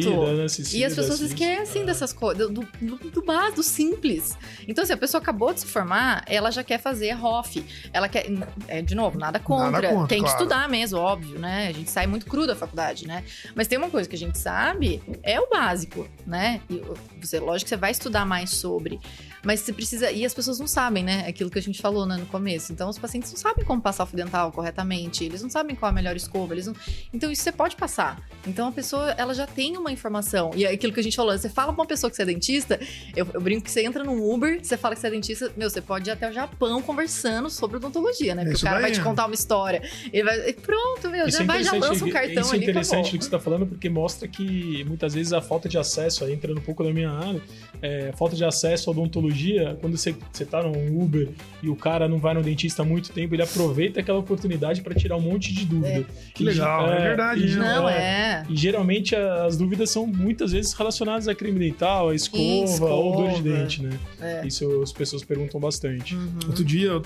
e as pessoas assim, esquecem é. dessas coisas, do, do, do básico, do simples. Então, se assim, a pessoa acabou de se formar, ela já quer fazer ROF. Ela quer. É, de novo, nada contra. Nada contra tem que claro. estudar mesmo, óbvio, né? A gente sai muito cru da faculdade, né? Mas tem uma coisa que a gente sabe, é o básico, né? E você, lógico que você vai estudar mais sobre. Mas você precisa. E as pessoas não sabem, né? Aquilo que a gente falou né, no começo. Então, os pacientes não sabem como passar o fio dental corretamente. Eles não sabem qual é a melhor escova. Eles não... Então, isso você pode passar. Então, a pessoa, ela já tem uma informação. E é aquilo que a gente falou, você fala pra uma pessoa que você é dentista, eu, eu brinco que você entra num Uber, você fala que você é dentista, meu, você pode ir até o Japão conversando sobre odontologia, né? Porque isso o cara vai te contar uma história. Ele vai. Pronto, meu, isso já é vai, já lança um cartão isso ali. É interessante do que você tá falando, porque mostra que muitas vezes a falta de acesso, aí entrando um pouco da minha área, é, falta de acesso à odontologia, quando você, você tá num Uber e o cara não vai no dentista há muito tempo, ele aproveita aquela oportunidade para tirar um monte de dúvida. É. Que legal, é, é verdade. E, não, é. E geralmente as dúvidas são muitas vezes relacionadas a creme dental, a escova, escova. ou dor de dente, né? É. Isso as pessoas perguntam bastante. Uhum. Outro dia, eu,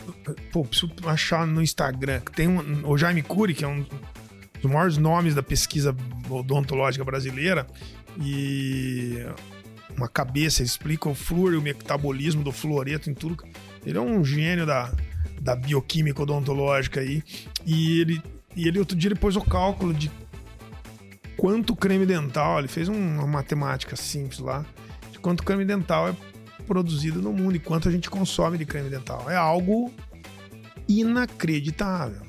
pô, preciso achar no Instagram, tem um, o Jaime Cury, que é um dos maiores nomes da pesquisa odontológica brasileira, e uma cabeça, ele explica o flúor e o metabolismo do fluoreto em tudo. Ele é um gênio da, da bioquímica odontológica aí. E ele, e ele outro dia ele pôs o cálculo de quanto creme dental, ele fez uma matemática simples lá, de quanto creme dental é produzido no mundo e quanto a gente consome de creme dental. É algo inacreditável.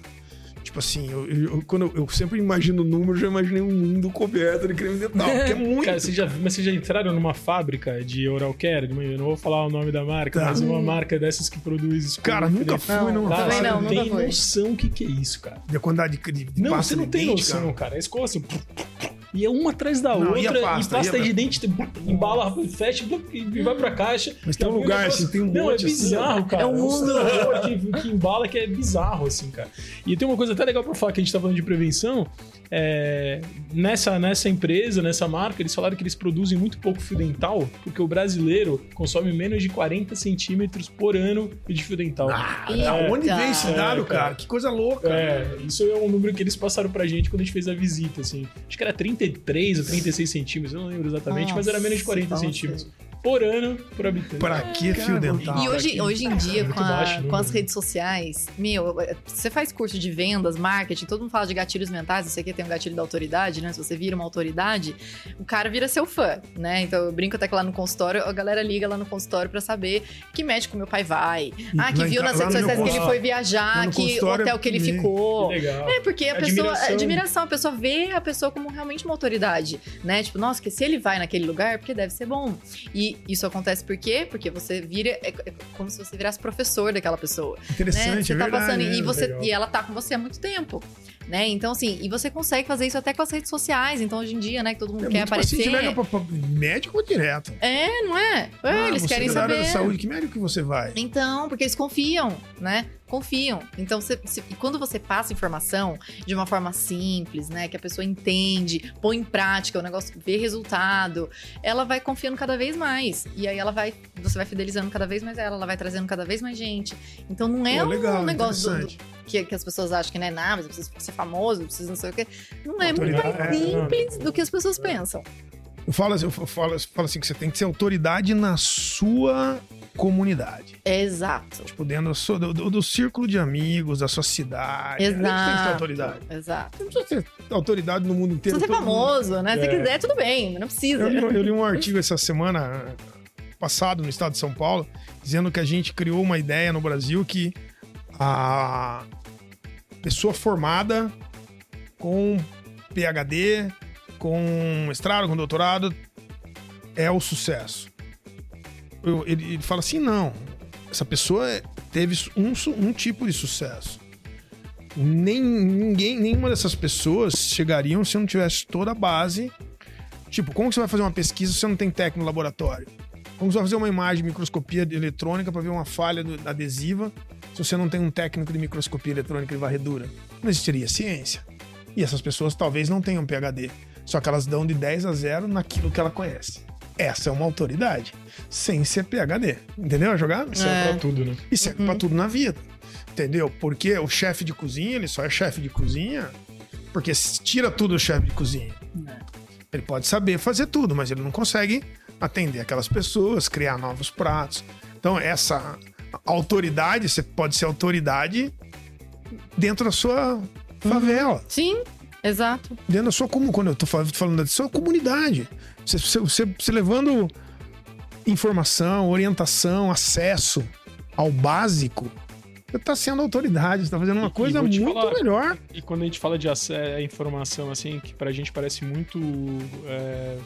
Tipo assim, eu, eu- quando eu, eu sempre imagino o número, eu já imaginei um mundo coberto de creme dental. Porque é muito. Cara, vocês já, mas vocês já entraram numa fábrica de oral care? Eu não vou falar o nome da marca, Tá. mas uma marca dessas que produz isso. Cara, nunca fui, Não, não. Você não, não tem foi. noção o que, que é isso, cara. De quantidade de, de, de Não, você não de tem dente, noção, cara. cara. É escova assim. E é uma atrás da Não, outra. e a pasta? pasta E a- de dente embala, fecha e vai pra caixa. Mas tem um lugar, assim, tem um Não, monte, é assim, bizarro, cara. É um mundo. que, que embala que é bizarro, assim, cara. E tem uma coisa até legal pra falar que a gente tá falando de prevenção. é, nessa, nessa empresa, nessa marca, eles falaram que eles produzem muito pouco fio dental, porque o brasileiro consome menos de 40 centímetros por ano de fio dental. Ah, onde vem esse dado, É, cara. cara? Que coisa louca. É, isso é um número que eles passaram pra gente quando a gente fez a visita, assim. Acho que era 33 ou 36 centímetros, eu não lembro exatamente, mas era menos de 40 Nossa, centímetros por ano por habitante. Pra que fio Cara, dental? E hoje, hoje em dia, com, a- baixo, né? com as redes sociais, meu, você faz curso de vendas, marketing, todo mundo fala de gatilhos mentais, o que, tem um gatilho da autoridade, né? Se você vira uma autoridade, o cara vira seu fã, né? Então eu brinco até que lá no consultório, a galera liga lá no consultório pra saber que médico meu pai vai. Ah, que Lá viu nas redes sociais que ele foi viajar, que o consultório, hotel que ele ficou. Que legal. É, porque a pessoa. Admiração. Admiração, a pessoa vê a pessoa como realmente uma autoridade, né? Tipo, nossa, que se ele vai naquele lugar, é porque deve ser bom. E isso acontece por quê? Porque você vira. É, é como se você virasse professor daquela pessoa. Né? Interessante, Você é tá verdade. passando. né? E, você, Legal. e ela tá com você há muito tempo. Né? Então, assim, e você consegue fazer isso até com as redes sociais. Então, hoje em dia, né, que todo mundo É quer aparecer. liga pra, pra médico ou direto? É, não é? Ah, eles você querem da área saber. da saúde, que médico que você vai? Então, porque eles confiam, né? Confiam. Então, quando você passa informação de uma forma simples, né? Que a pessoa entende, põe em prática, o negócio vê resultado, ela vai confiando cada vez mais. E aí ela vai, você vai fidelizando cada vez mais ela, ela vai trazendo cada vez mais gente. Então não é Pô, um legal, negócio do- do- que, que as pessoas acham que não é nada, mas eu preciso ser famoso, eu preciso não sei o quê. Não é muito mais é, simples do que as pessoas pensam. Eu falo, assim- eu falo, eu falo assim que você tem que ser autoridade na sua comunidade. É exato. Tipo, dentro do, do, do- círculo de amigos, da sua cidade. Que Tem que ter Exato. autoridade. Exato. Não precisa ter autoridade no mundo inteiro. Você é todo mundo- famoso, né? Se É. quiser, tudo bem, mas não precisa. Eu li, eu li um artigo essa semana passado no estado de São Paulo, dizendo que a gente criou uma ideia no Brasil que a pessoa formada com PhD, com mestrado, com doutorado, é o sucesso. Eu- ele, ele fala assim: não, essa pessoa teve um, um tipo de sucesso. Nem, ninguém, nenhuma dessas pessoas chegariam se não tivesse toda a base Tipo, como você vai fazer uma pesquisa se você não tem técnico no laboratório? Como você vai fazer uma imagem de microscopia eletrônica para ver uma falha do- adesiva se você não tem um técnico de microscopia eletrônica de varredura? Não existiria ciência. E essas pessoas talvez não tenham PhD, só que elas dão de 10 a 0 naquilo que ela conhece. Essa é uma autoridade, sem ser PhD. Entendeu a jogada? Serve É. pra tudo, né? E serve pra tudo na vida. Entendeu? Porque o chefe de cozinha, ele só é chefe de cozinha porque tira tudo o chefe de cozinha. Ele pode saber fazer tudo, mas ele não consegue atender aquelas pessoas, criar novos pratos. Então, essa autoridade, você pode ser autoridade dentro da sua favela, Sim, exato. dentro da sua comunidade. Quando eu tô falando da sua comunidade, você, você, você- você levando informação, orientação, acesso ao básico, você está sendo autoridade, você está fazendo uma E- coisa muito falar- melhor. E quando a gente fala de é, informação, assim, que pra gente parece muito. é,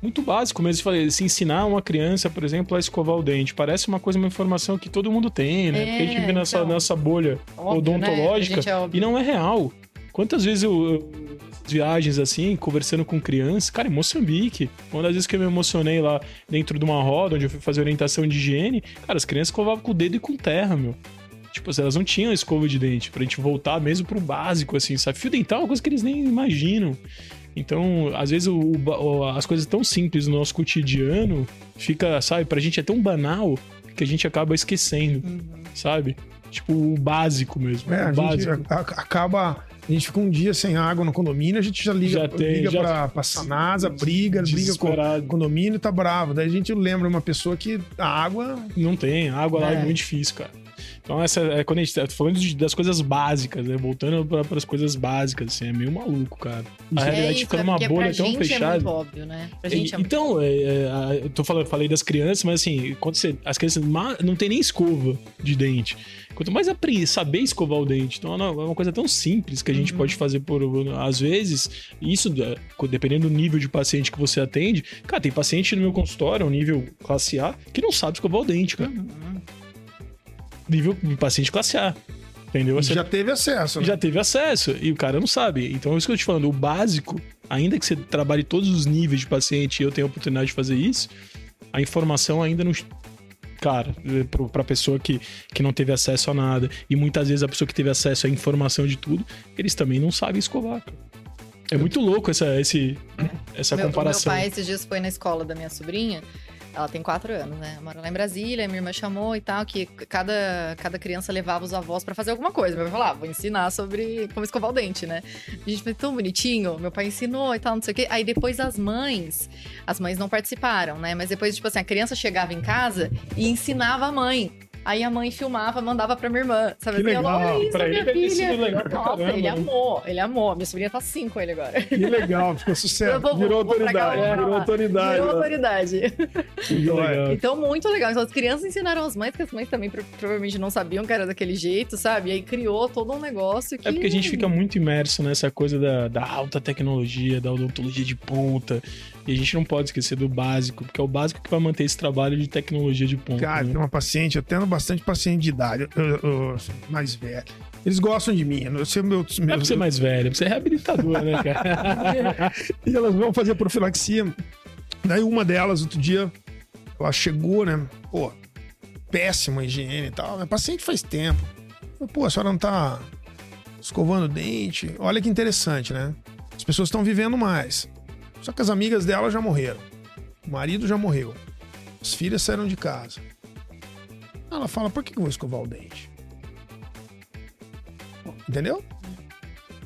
muito básico mesmo. Falei, se ensinar uma criança, por exemplo, a escovar o dente. Parece uma coisa, uma informação que todo mundo tem, né? É, Porque a gente vive nessa, então. nessa bolha Óbvio, né? odontológica A gente é e não é real. Quantas vezes eu. eu viagens assim, conversando com crianças, cara, em Moçambique. Uma das vezes que eu me emocionei lá dentro de uma roda, onde eu fui fazer orientação de higiene, cara, as crianças escovavam com o dedo e com terra, meu. Tipo, elas não tinham escova de dente, pra gente voltar mesmo pro básico, assim, sabe? Fio dental é uma coisa que eles nem imaginam. Então, às vezes, o- o as coisas tão simples no nosso cotidiano fica, sabe, pra gente é tão banal que a gente acaba esquecendo, Uhum. sabe? Tipo, o básico mesmo. É, o a básico. gente acaba. A gente fica um dia sem água no condomínio, a gente já liga, Já tem, liga já- pra, pra Sanasa, briga, briga com o condomínio e tá bravo. Daí a gente lembra uma pessoa que a água. Não tem, a água lá é É. muito difícil, cara. Então, essa é quando a gente tá falando de- das coisas básicas, né? Voltando para as coisas básicas, assim, é meio maluco, cara. A realidade é isso, fica é numa bolha tão gente é fechada. muito óbvio, né? Pra gente é então, é, é, eu tô falando, falei das crianças, mas assim, quando você, as crianças não tem nem escova de dente. Quanto mais saber escovar o dente. Então é uma coisa tão simples que a gente uhum. pode fazer por. Às vezes, isso, dependendo do nível de paciente que você atende. Cara, tem paciente no meu consultório, um nível classe A, que não sabe escovar o dente, cara. Uhum. Nível paciente classe A. Entendeu? Você já teve acesso, né? Já teve acesso. E o cara não sabe. Então, é isso que eu tô te falando. O básico, ainda que você trabalhe todos os níveis de paciente e eu tenha a oportunidade de fazer isso, a informação ainda não. Cara, pra pessoa que, que não teve acesso a nada, e muitas vezes a pessoa que teve acesso à informação de tudo, eles também não sabem escovar, É muito louco essa, esse, essa meu, comparação. Meu pai esses dias foi na escola da minha sobrinha ela tem quatro anos, né? Mora lá em Brasília, minha irmã chamou e tal, que cada, cada criança levava os avós para fazer alguma coisa. Meu pai falou, ah, vou ensinar sobre como escovar o dente, né? A gente foi tão bonitinho, meu pai ensinou e tal, não sei o quê. Aí depois as mães, as mães não participaram, né? Mas depois, tipo assim, a criança chegava em casa e ensinava a mãe Aí a mãe filmava, mandava pra minha irmã. Sabe? Que legal. Olha isso, pra minha ele filha. legal pra Nossa, caramba. ele amou, ele amou. Minha sobrinha tá assim com ele agora. Que legal, ficou sucesso. Vou, virou, vou autoridade, cá, virou autoridade. Virou autoridade. Então, muito legal. Então, as crianças ensinaram as mães, que as mães também provavelmente não sabiam que era daquele jeito, sabe? E aí criou todo um negócio que... É porque a gente fica muito imerso nessa coisa da, da alta tecnologia, da odontologia de ponta. E a gente não pode esquecer do básico, porque é o básico que vai manter esse trabalho de tecnologia de ponta. Cara, né? tem uma paciente, eu tenho bastante paciente de idade, eu, eu, mais velho. Eles gostam de mim. Eu sei meu, meu, é pra ser mais velho, é pra ser reabilitador, né, cara? e elas vão fazer profilaxia. Daí uma delas, outro dia, ela chegou, né? Pô, péssima higiene e tal. Minha paciente faz tempo. Pô, a senhora não tá escovando o dente. Olha que interessante, né? As pessoas estão vivendo mais. Só que as amigas dela já morreram. O marido já morreu. As filhas saíram de casa. Ela fala: por que eu vou escovar o dente? Entendeu?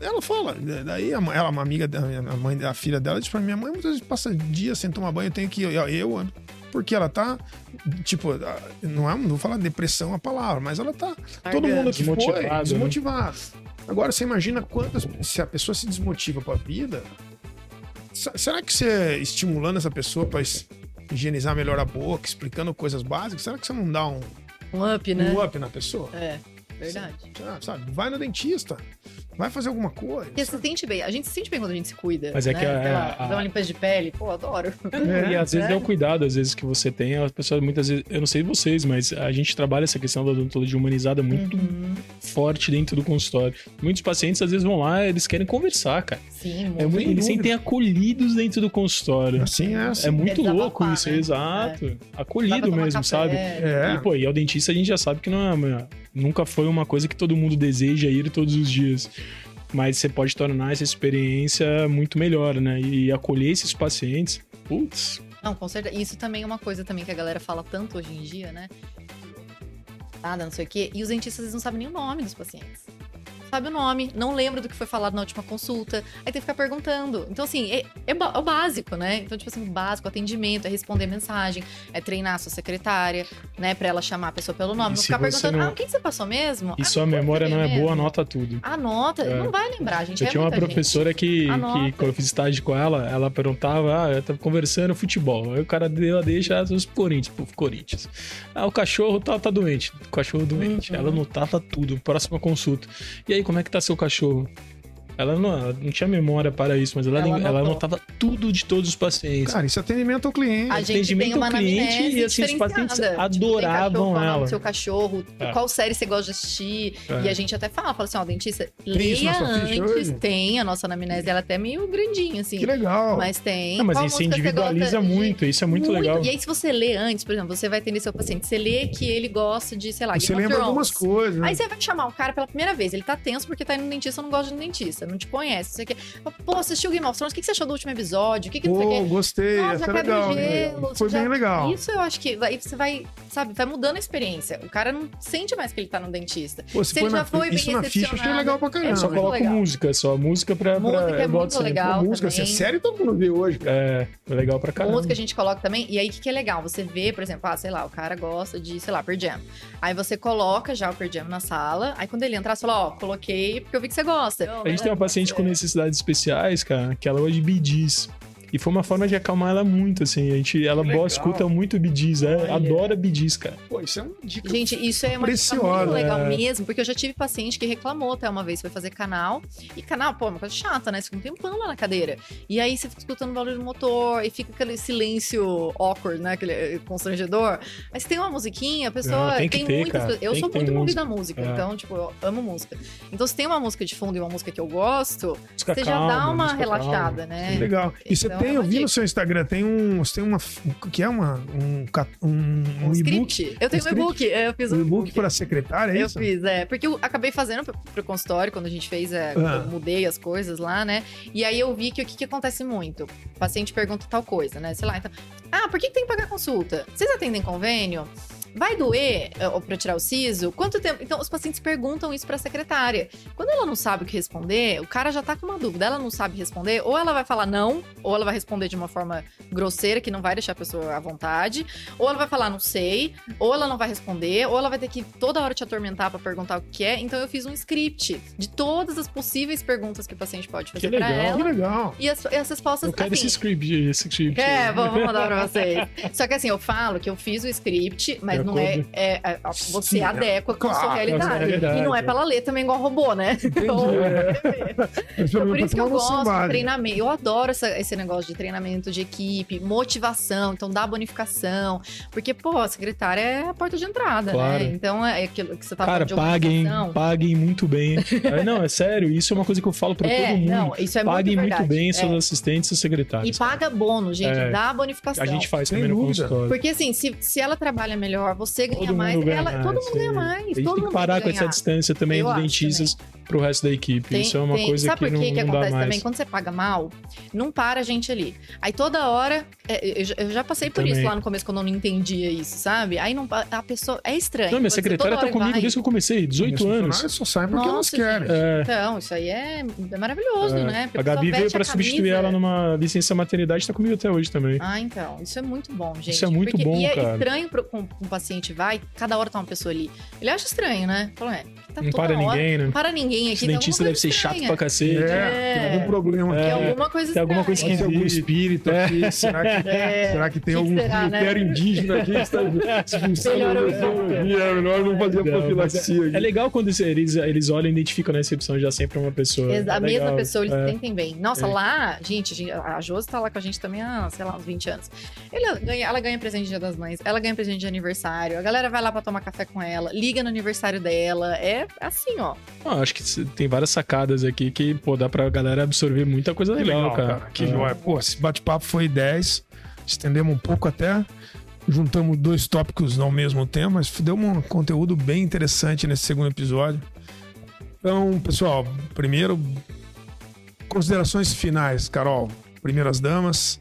Ela fala, daí ela, uma amiga, a mãe, a filha dela, diz pra minha mãe, muitas vezes passa dias sem tomar banho, eu tenho que. Eu, eu porque ela tá, tipo, não, é, não vou falar depressão a palavra, mas ela tá. Todo mundo que foi desmotivado. Né? Agora você imagina quantas. Se a pessoa se desmotiva pra vida, Será que você estimulando essa pessoa para higienizar melhor a boca, explicando coisas básicas, será que você não dá um, um up, né? Um up na pessoa? É, verdade. Sabe, sabe? Vai no dentista. Vai fazer alguma coisa. Porque se sente bem. A gente se sente bem quando a gente se cuida. Mas é né? que a, lá, a... uma limpeza de pele, pô, adoro. É, e às vezes é o cuidado, às vezes, que você tem. As pessoas, muitas vezes, eu não sei vocês, mas a gente trabalha essa questão da odontologia humanizada muito uhum. forte dentro do consultório. Muitos pacientes, às vezes, vão lá, eles querem conversar, cara. Sim, é muito, Eles sentem acolhidos dentro do consultório. Assim é. Assim. É muito é louco isso, né? exato. É. Acolhido mesmo, café. sabe? É. E, pô, e ao dentista a gente já sabe que não é, nunca foi uma coisa que todo mundo deseja ir todos os dias mas você pode tornar essa experiência muito melhor, né? E acolher esses pacientes, putz. Não, com certeza. Isso também é uma coisa também que a galera fala tanto hoje em dia, né? Nada, não sei o quê. E os dentistas não sabem nem o nome dos pacientes sabe o nome, não lembra do que foi falado na última consulta, aí tem que ficar perguntando. Então, assim, é, é, é, o básico, né? Então, tipo assim, o básico, atendimento, é responder mensagem, é treinar a sua secretária, né? Pra ela chamar a pessoa pelo nome. E não ficar perguntando, não... ah, quem você passou mesmo? E ah, sua memória não é mesmo? boa, anota tudo. Anota, é. não vai lembrar, gente. Eu é tinha uma professora que, que, quando eu fiz estágio com ela, ela perguntava, ah, eu tava conversando futebol. Aí o cara deu a deixa os Corinthians, pô, Corinthians. Ah, o cachorro tá, tá doente. O cachorro doente. Uhum. Ela anotava tudo, próxima consulta. E aí, como é que tá seu cachorro? Ela não, ela não tinha memória para isso, mas ela, ela, ela anotava tudo de todos os pacientes. Cara, isso é atendimento ao cliente. A gente atendimento tem uma ao cliente e assim, os pacientes tipo, adoravam ela. seu cachorro, é. qual série você gosta de assistir. É. E a gente até fala, fala assim, ó, dentista, tem leia antes. Tem, a nossa anamnese dela é até meio grandinha, assim. Que legal. Mas tem. Não, mas isso individualiza muito, isso é muito, muito, legal. E aí, se você lê antes, por exemplo, você vai atender seu paciente, você lê que ele gosta de, sei lá, Você lembra algumas coisas. Aí você vai chamar o cara pela primeira vez, ele tá tenso porque tá indo no dentista, não gosta de dentista, não te conhece, sei o quê. Pô, assistiu Game of Thrones, o que você achou do último episódio? O que, que Pô, não sei gostei, Nossa, é legal. Gelo, Foi bem já... legal. Isso eu acho que aí você vai, sabe, vai mudando a experiência. O cara não sente mais que ele tá no dentista. Pô, se, se ele já foi isso bem na ficha, achei legal pra caramba. É só coloca legal. música, só música pra... Música pra... é muito legal Pô, Música, assim, é sério todo mundo vê hoje, cara. É, é legal pra caramba. Música a gente coloca também, e aí o que, que é legal? Você vê, por exemplo, ah, sei lá, o cara gosta de, sei lá, Per Jam. Aí você coloca já o Per Jam na sala, aí quando ele entrar, você fala, ó, oh, coloquei porque eu vi que você gosta. A gente tem uma paciente com necessidades especiais, cara, que ela gosta de bidis. E foi uma forma de acalmar ela muito, assim. A gente, ela boa, escuta muito Bidis, é, Olha. adora Bidis, cara. Pô, isso é uma dica. Gente, isso é uma dica Preciosa, muito legal é. mesmo, porque eu já tive paciente que reclamou até uma vez, foi fazer canal. E canal, pô, é uma coisa chata, né? Você fica um tempão lá na cadeira. E aí você fica escutando o barulho do motor e fica aquele silêncio awkward, né? Aquele eh, constrangedor. Mas tem uma musiquinha, a pessoa Não, tem que ter, muitas. cara. Eu Tem sou muito movida música. à música, É. então, tipo, eu amo música. Então, se tem uma música de fundo e uma música que eu gosto, Música você já calma, dá uma relaxada, calma. né? Legal. E você Então, tem, eu vi no dica. seu Instagram, tem um. Você tem uma. O que é uma. Um, um, Um, e-book. script. Eu tenho um e-book, é, eu fiz um e-book para secretária, é Eu isso? fiz, é. Porque eu acabei fazendo pro, pro consultório, quando a gente fez, é, Ah. eu mudei as coisas lá, né? E aí eu vi que o que, que acontece muito? O paciente pergunta tal coisa, né? Sei lá, então. Ah, por que, que tem que pagar consulta? Vocês atendem convênio? Vai doer eh, pra tirar o siso? Quanto tempo? Então, os pacientes perguntam isso pra secretária. Quando ela não sabe o que responder, o cara já tá com uma dúvida. Ela não sabe responder, ou ela vai falar não, ou ela vai responder de uma forma grosseira, que não vai deixar a pessoa à vontade, ou ela vai falar não sei, ou ela não vai responder, ou ela vai ter que toda hora te atormentar pra perguntar o que é. Então eu fiz um script de todas as possíveis perguntas que o paciente pode fazer Que pra legal. Que ela. legal. E as, e as respostas Eu quero assim, esse script, esse script. é, vou, vou mandar pra vocês. Só que assim, eu falo que eu fiz o script, mas Não é, é- é- você Sim, adequa com a sua claro, realidade. com a sua realidade, E não é é. pra ela ler também igual robô, né? Então, pelo por isso que eu gosto de básica. treinamento. Eu adoro essa- esse negócio de treinamento de equipe, motivação, então dá bonificação. Porque, pô, a secretária é a porta de entrada, Claro. né? Então é aquilo que você tá Cara, falando de paguem, paguem muito bem. É, não, é sério, isso é uma coisa que eu falo pra É, todo mundo. não, isso é paguem muito muito, bem É. seus assistentes e E secretários. paga bônus, gente. É. Dá bonificação. A gente faz Sem também no consultório. Porque assim, se, se ela trabalha melhor, você ganha Todo mais, ganha ela, mais, todo mundo ganha sim. mais. A gente todo tem que parar com essa distância também Eu dos acho dentistas pro resto da equipe. Tem- Isso é uma tem- coisa Sabe que por não, que, que não dá acontece mais. também? Quando você paga mal, não para a gente ali. Aí toda hora, é, eu, já- eu já passei por Também. isso lá no começo, quando eu não entendia isso, sabe? Aí não, a pessoa. É estranho. Não, minha secretária tá comigo vai. desde que eu comecei, 18 Meus anos. só saem porque elas Nossa, querem. É, Então, isso aí é, é maravilhoso, é. né? Porque A Gabi veio veste pra a substituir ela numa licença maternidade e tá comigo até hoje também. Ah, então. Isso é muito bom, gente. Isso é muito Porque- bom, E é cara. estranho pro, com, com um paciente vai, cada hora tá uma pessoa ali. Ele acha estranho, né? Fala, é, tá não toda para hora- ninguém, né? Não para ninguém aqui. Tem dentista deve ser chato pra cacete. É, tem algum problema. Tem É. alguma coisa Tem alguma coisa ser algum espírito aqui. Será que, É. será que tem Que que algum será, né? critério indígena aqui que está se eu É melhor não fazer Não, profilaxia aqui. É legal quando eles, eles olham e identificam na recepção já sempre uma pessoa. Exa- É a mesma legal. pessoa, eles É. sentem bem. Nossa, É. lá, gente, a gente- a Josi tá lá com a gente também há, sei lá, uns 20 anos. Ela ganha, ela ganha presente de Dia das Mães, ela ganha presente de aniversário, a galera vai lá pra tomar café com ela, liga no aniversário dela. É assim, ó. Ah, acho que tem várias sacadas aqui que, pô, dá pra galera absorver muita coisa Que legal, cara. Que É. Pô, esse bate-papo foi 10. Estendemos um pouco até. Juntamos dois tópicos ao mesmo tempo, mas deu um conteúdo bem interessante nesse segundo episódio. Então, pessoal, primeiro, considerações finais, Carol. Primeiras damas.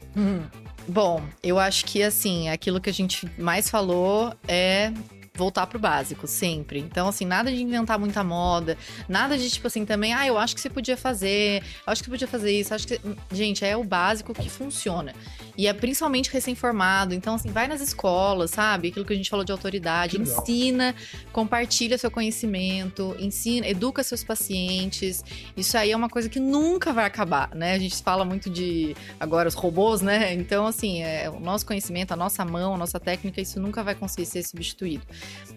Bom, eu acho que assim, aquilo que a gente mais falou é voltar pro básico, sempre. Então, assim, nada de inventar muita moda, nada de tipo assim também, ah, eu acho que você podia fazer, acho que você podia fazer isso, acho que. Gente, é o básico que funciona. E é principalmente recém-formado. Então, assim, vai nas escolas, sabe? Aquilo que a gente falou de autoridade, Que legal. ensina, compartilha seu conhecimento, ensina, educa seus pacientes. Isso aí é uma coisa que nunca vai acabar, né? A gente fala muito de agora os robôs, né? Então, assim, é, o nosso conhecimento, a nossa mão, a nossa técnica, isso nunca vai conseguir ser substituído.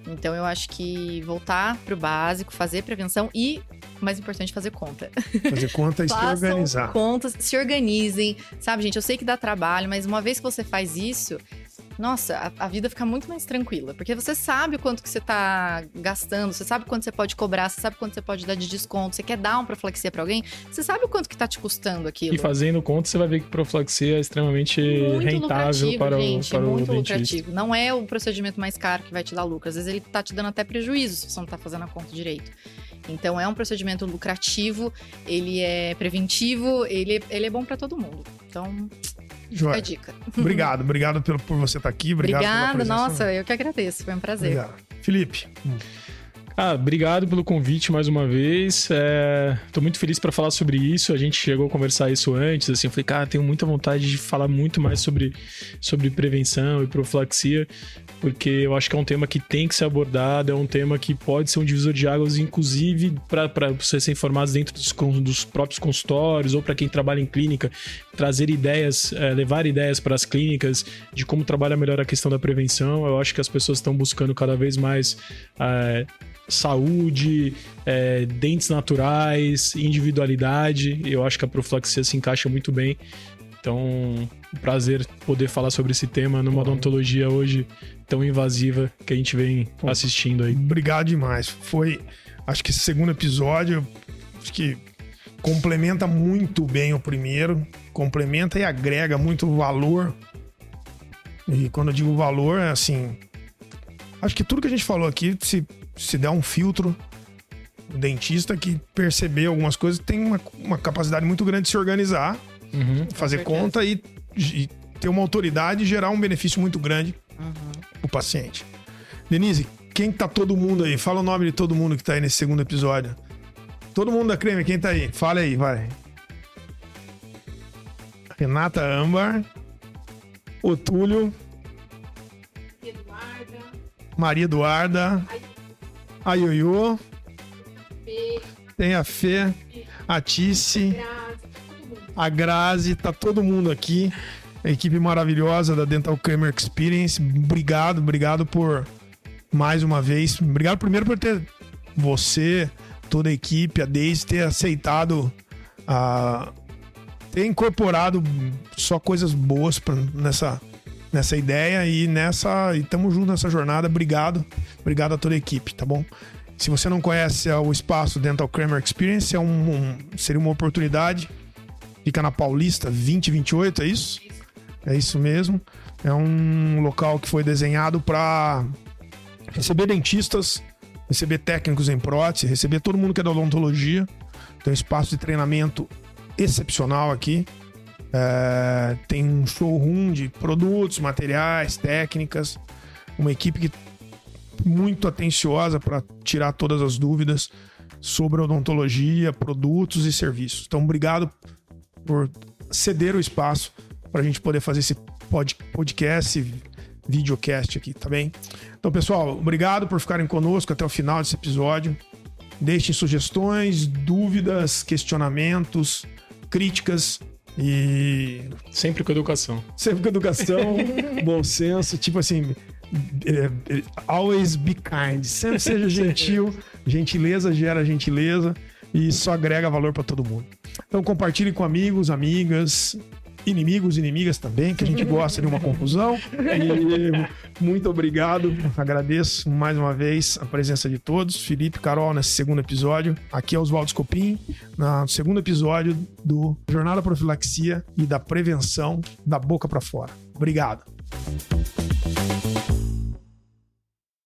Então, eu acho que voltar pro básico, fazer prevenção e, o mais importante, fazer conta. Fazer conta e se organizar. contas, se organizem, sabe, gente? Eu sei que dá trabalho, mas uma vez que você faz isso, nossa, a, a vida fica muito mais tranquila. Porque você sabe o quanto que você tá gastando, você sabe quanto você pode cobrar, você sabe quanto você pode dar de desconto, você quer dar uma profilaxia pra alguém, você sabe o quanto que tá te custando aquilo. E fazendo conta, você vai ver que profilaxia é extremamente muito rentável para o, gente, para o muito dentista. lucrativo. Não é o procedimento mais caro que vai te dar lucro. Às vezes ele tá te dando até prejuízo se você não tá fazendo a conta direito. Então é um procedimento lucrativo, ele é preventivo, ele, ele é bom pra todo mundo. Então, Joia. dica. Obrigado, obrigado pelo, por você estar aqui. Obrigado Obrigada, nossa, eu que agradeço, foi um prazer. Obrigado. Felipe, Ah, obrigado pelo convite mais uma vez. É, tô muito feliz para falar sobre isso. A gente chegou a conversar isso antes. Assim, eu falei, cara, tenho muita vontade de falar muito mais sobre, sobre prevenção e profilaxia, porque eu acho que é um tema que tem que ser abordado, é um tema que pode ser um divisor de águas, inclusive para você ser informado dentro dos, dos próprios consultórios ou para quem trabalha em clínica, trazer ideias, é, levar ideias para as clínicas de como trabalhar melhor a questão da prevenção. Eu acho que as pessoas estão buscando cada vez mais. É, saúde, é, dentes naturais, individualidade. Eu acho que a profilaxia se encaixa muito bem. Então, um prazer poder falar sobre esse tema numa odontologia hoje tão invasiva que a gente vem assistindo aí. Obrigado demais. Foi, acho que esse segundo episódio, acho que complementa muito bem o primeiro, complementa e agrega muito valor. E quando eu digo valor, é assim, acho que tudo que a gente falou aqui, se se der um filtro, o dentista que perceber algumas coisas tem uma, uma capacidade muito grande de se organizar, uhum, fazer conta e, e, ter uma autoridade e gerar um benefício muito grande uhum. pro paciente. Denise, quem tá todo mundo aí? Fala o nome de todo mundo que tá aí nesse segundo episódio. Todo mundo da Creme, quem tá aí? Fala aí, vai. Renata Ambar, Otúlio, Eduarda, Maria Eduarda, a Ioiô, tem a Fê, a Tice, a Grazi, tá todo mundo aqui. A equipe maravilhosa da Dental Kramer Experience. Obrigado, obrigado por mais uma vez. Obrigado primeiro por ter você, toda a equipe, a Daisy ter aceitado a ter incorporado só coisas boas pra, nessa nessa ideia e nessa. E tamo junto nessa jornada. Obrigado. Obrigado a toda a equipe, tá bom? Se você não conhece é o espaço Dental Kramer Experience, é um, um, seria uma oportunidade. Fica na Paulista 2028, é isso? É isso mesmo. É um local que foi desenhado para receber dentistas, receber técnicos em prótese, receber todo mundo que é da odontologia. Tem um espaço de treinamento excepcional aqui. É, tem um showroom de produtos, materiais, técnicas, uma equipe que muito atenciosa para tirar todas as dúvidas sobre odontologia, produtos e serviços. Então, obrigado por ceder o espaço para a gente poder fazer esse podcast, videocast aqui, tá bem? Então, pessoal, obrigado por ficarem conosco até o final desse episódio. Deixem sugestões, dúvidas, questionamentos, críticas e. Sempre com educação. Sempre com educação, bom senso, tipo assim. É, é, always be kind. Sempre seja gentil. Gentileza gera gentileza e isso agrega valor para todo mundo. Então compartilhe com amigos, amigas, inimigos, inimigas também, que a gente gosta de uma confusão. E muito obrigado, agradeço mais uma vez a presença de todos. Felipe, Carol, nesse segundo episódio. Aqui é Oswaldo Scopim, no segundo episódio do Jornada Profilaxia e da Prevenção da Boca para Fora. Obrigado.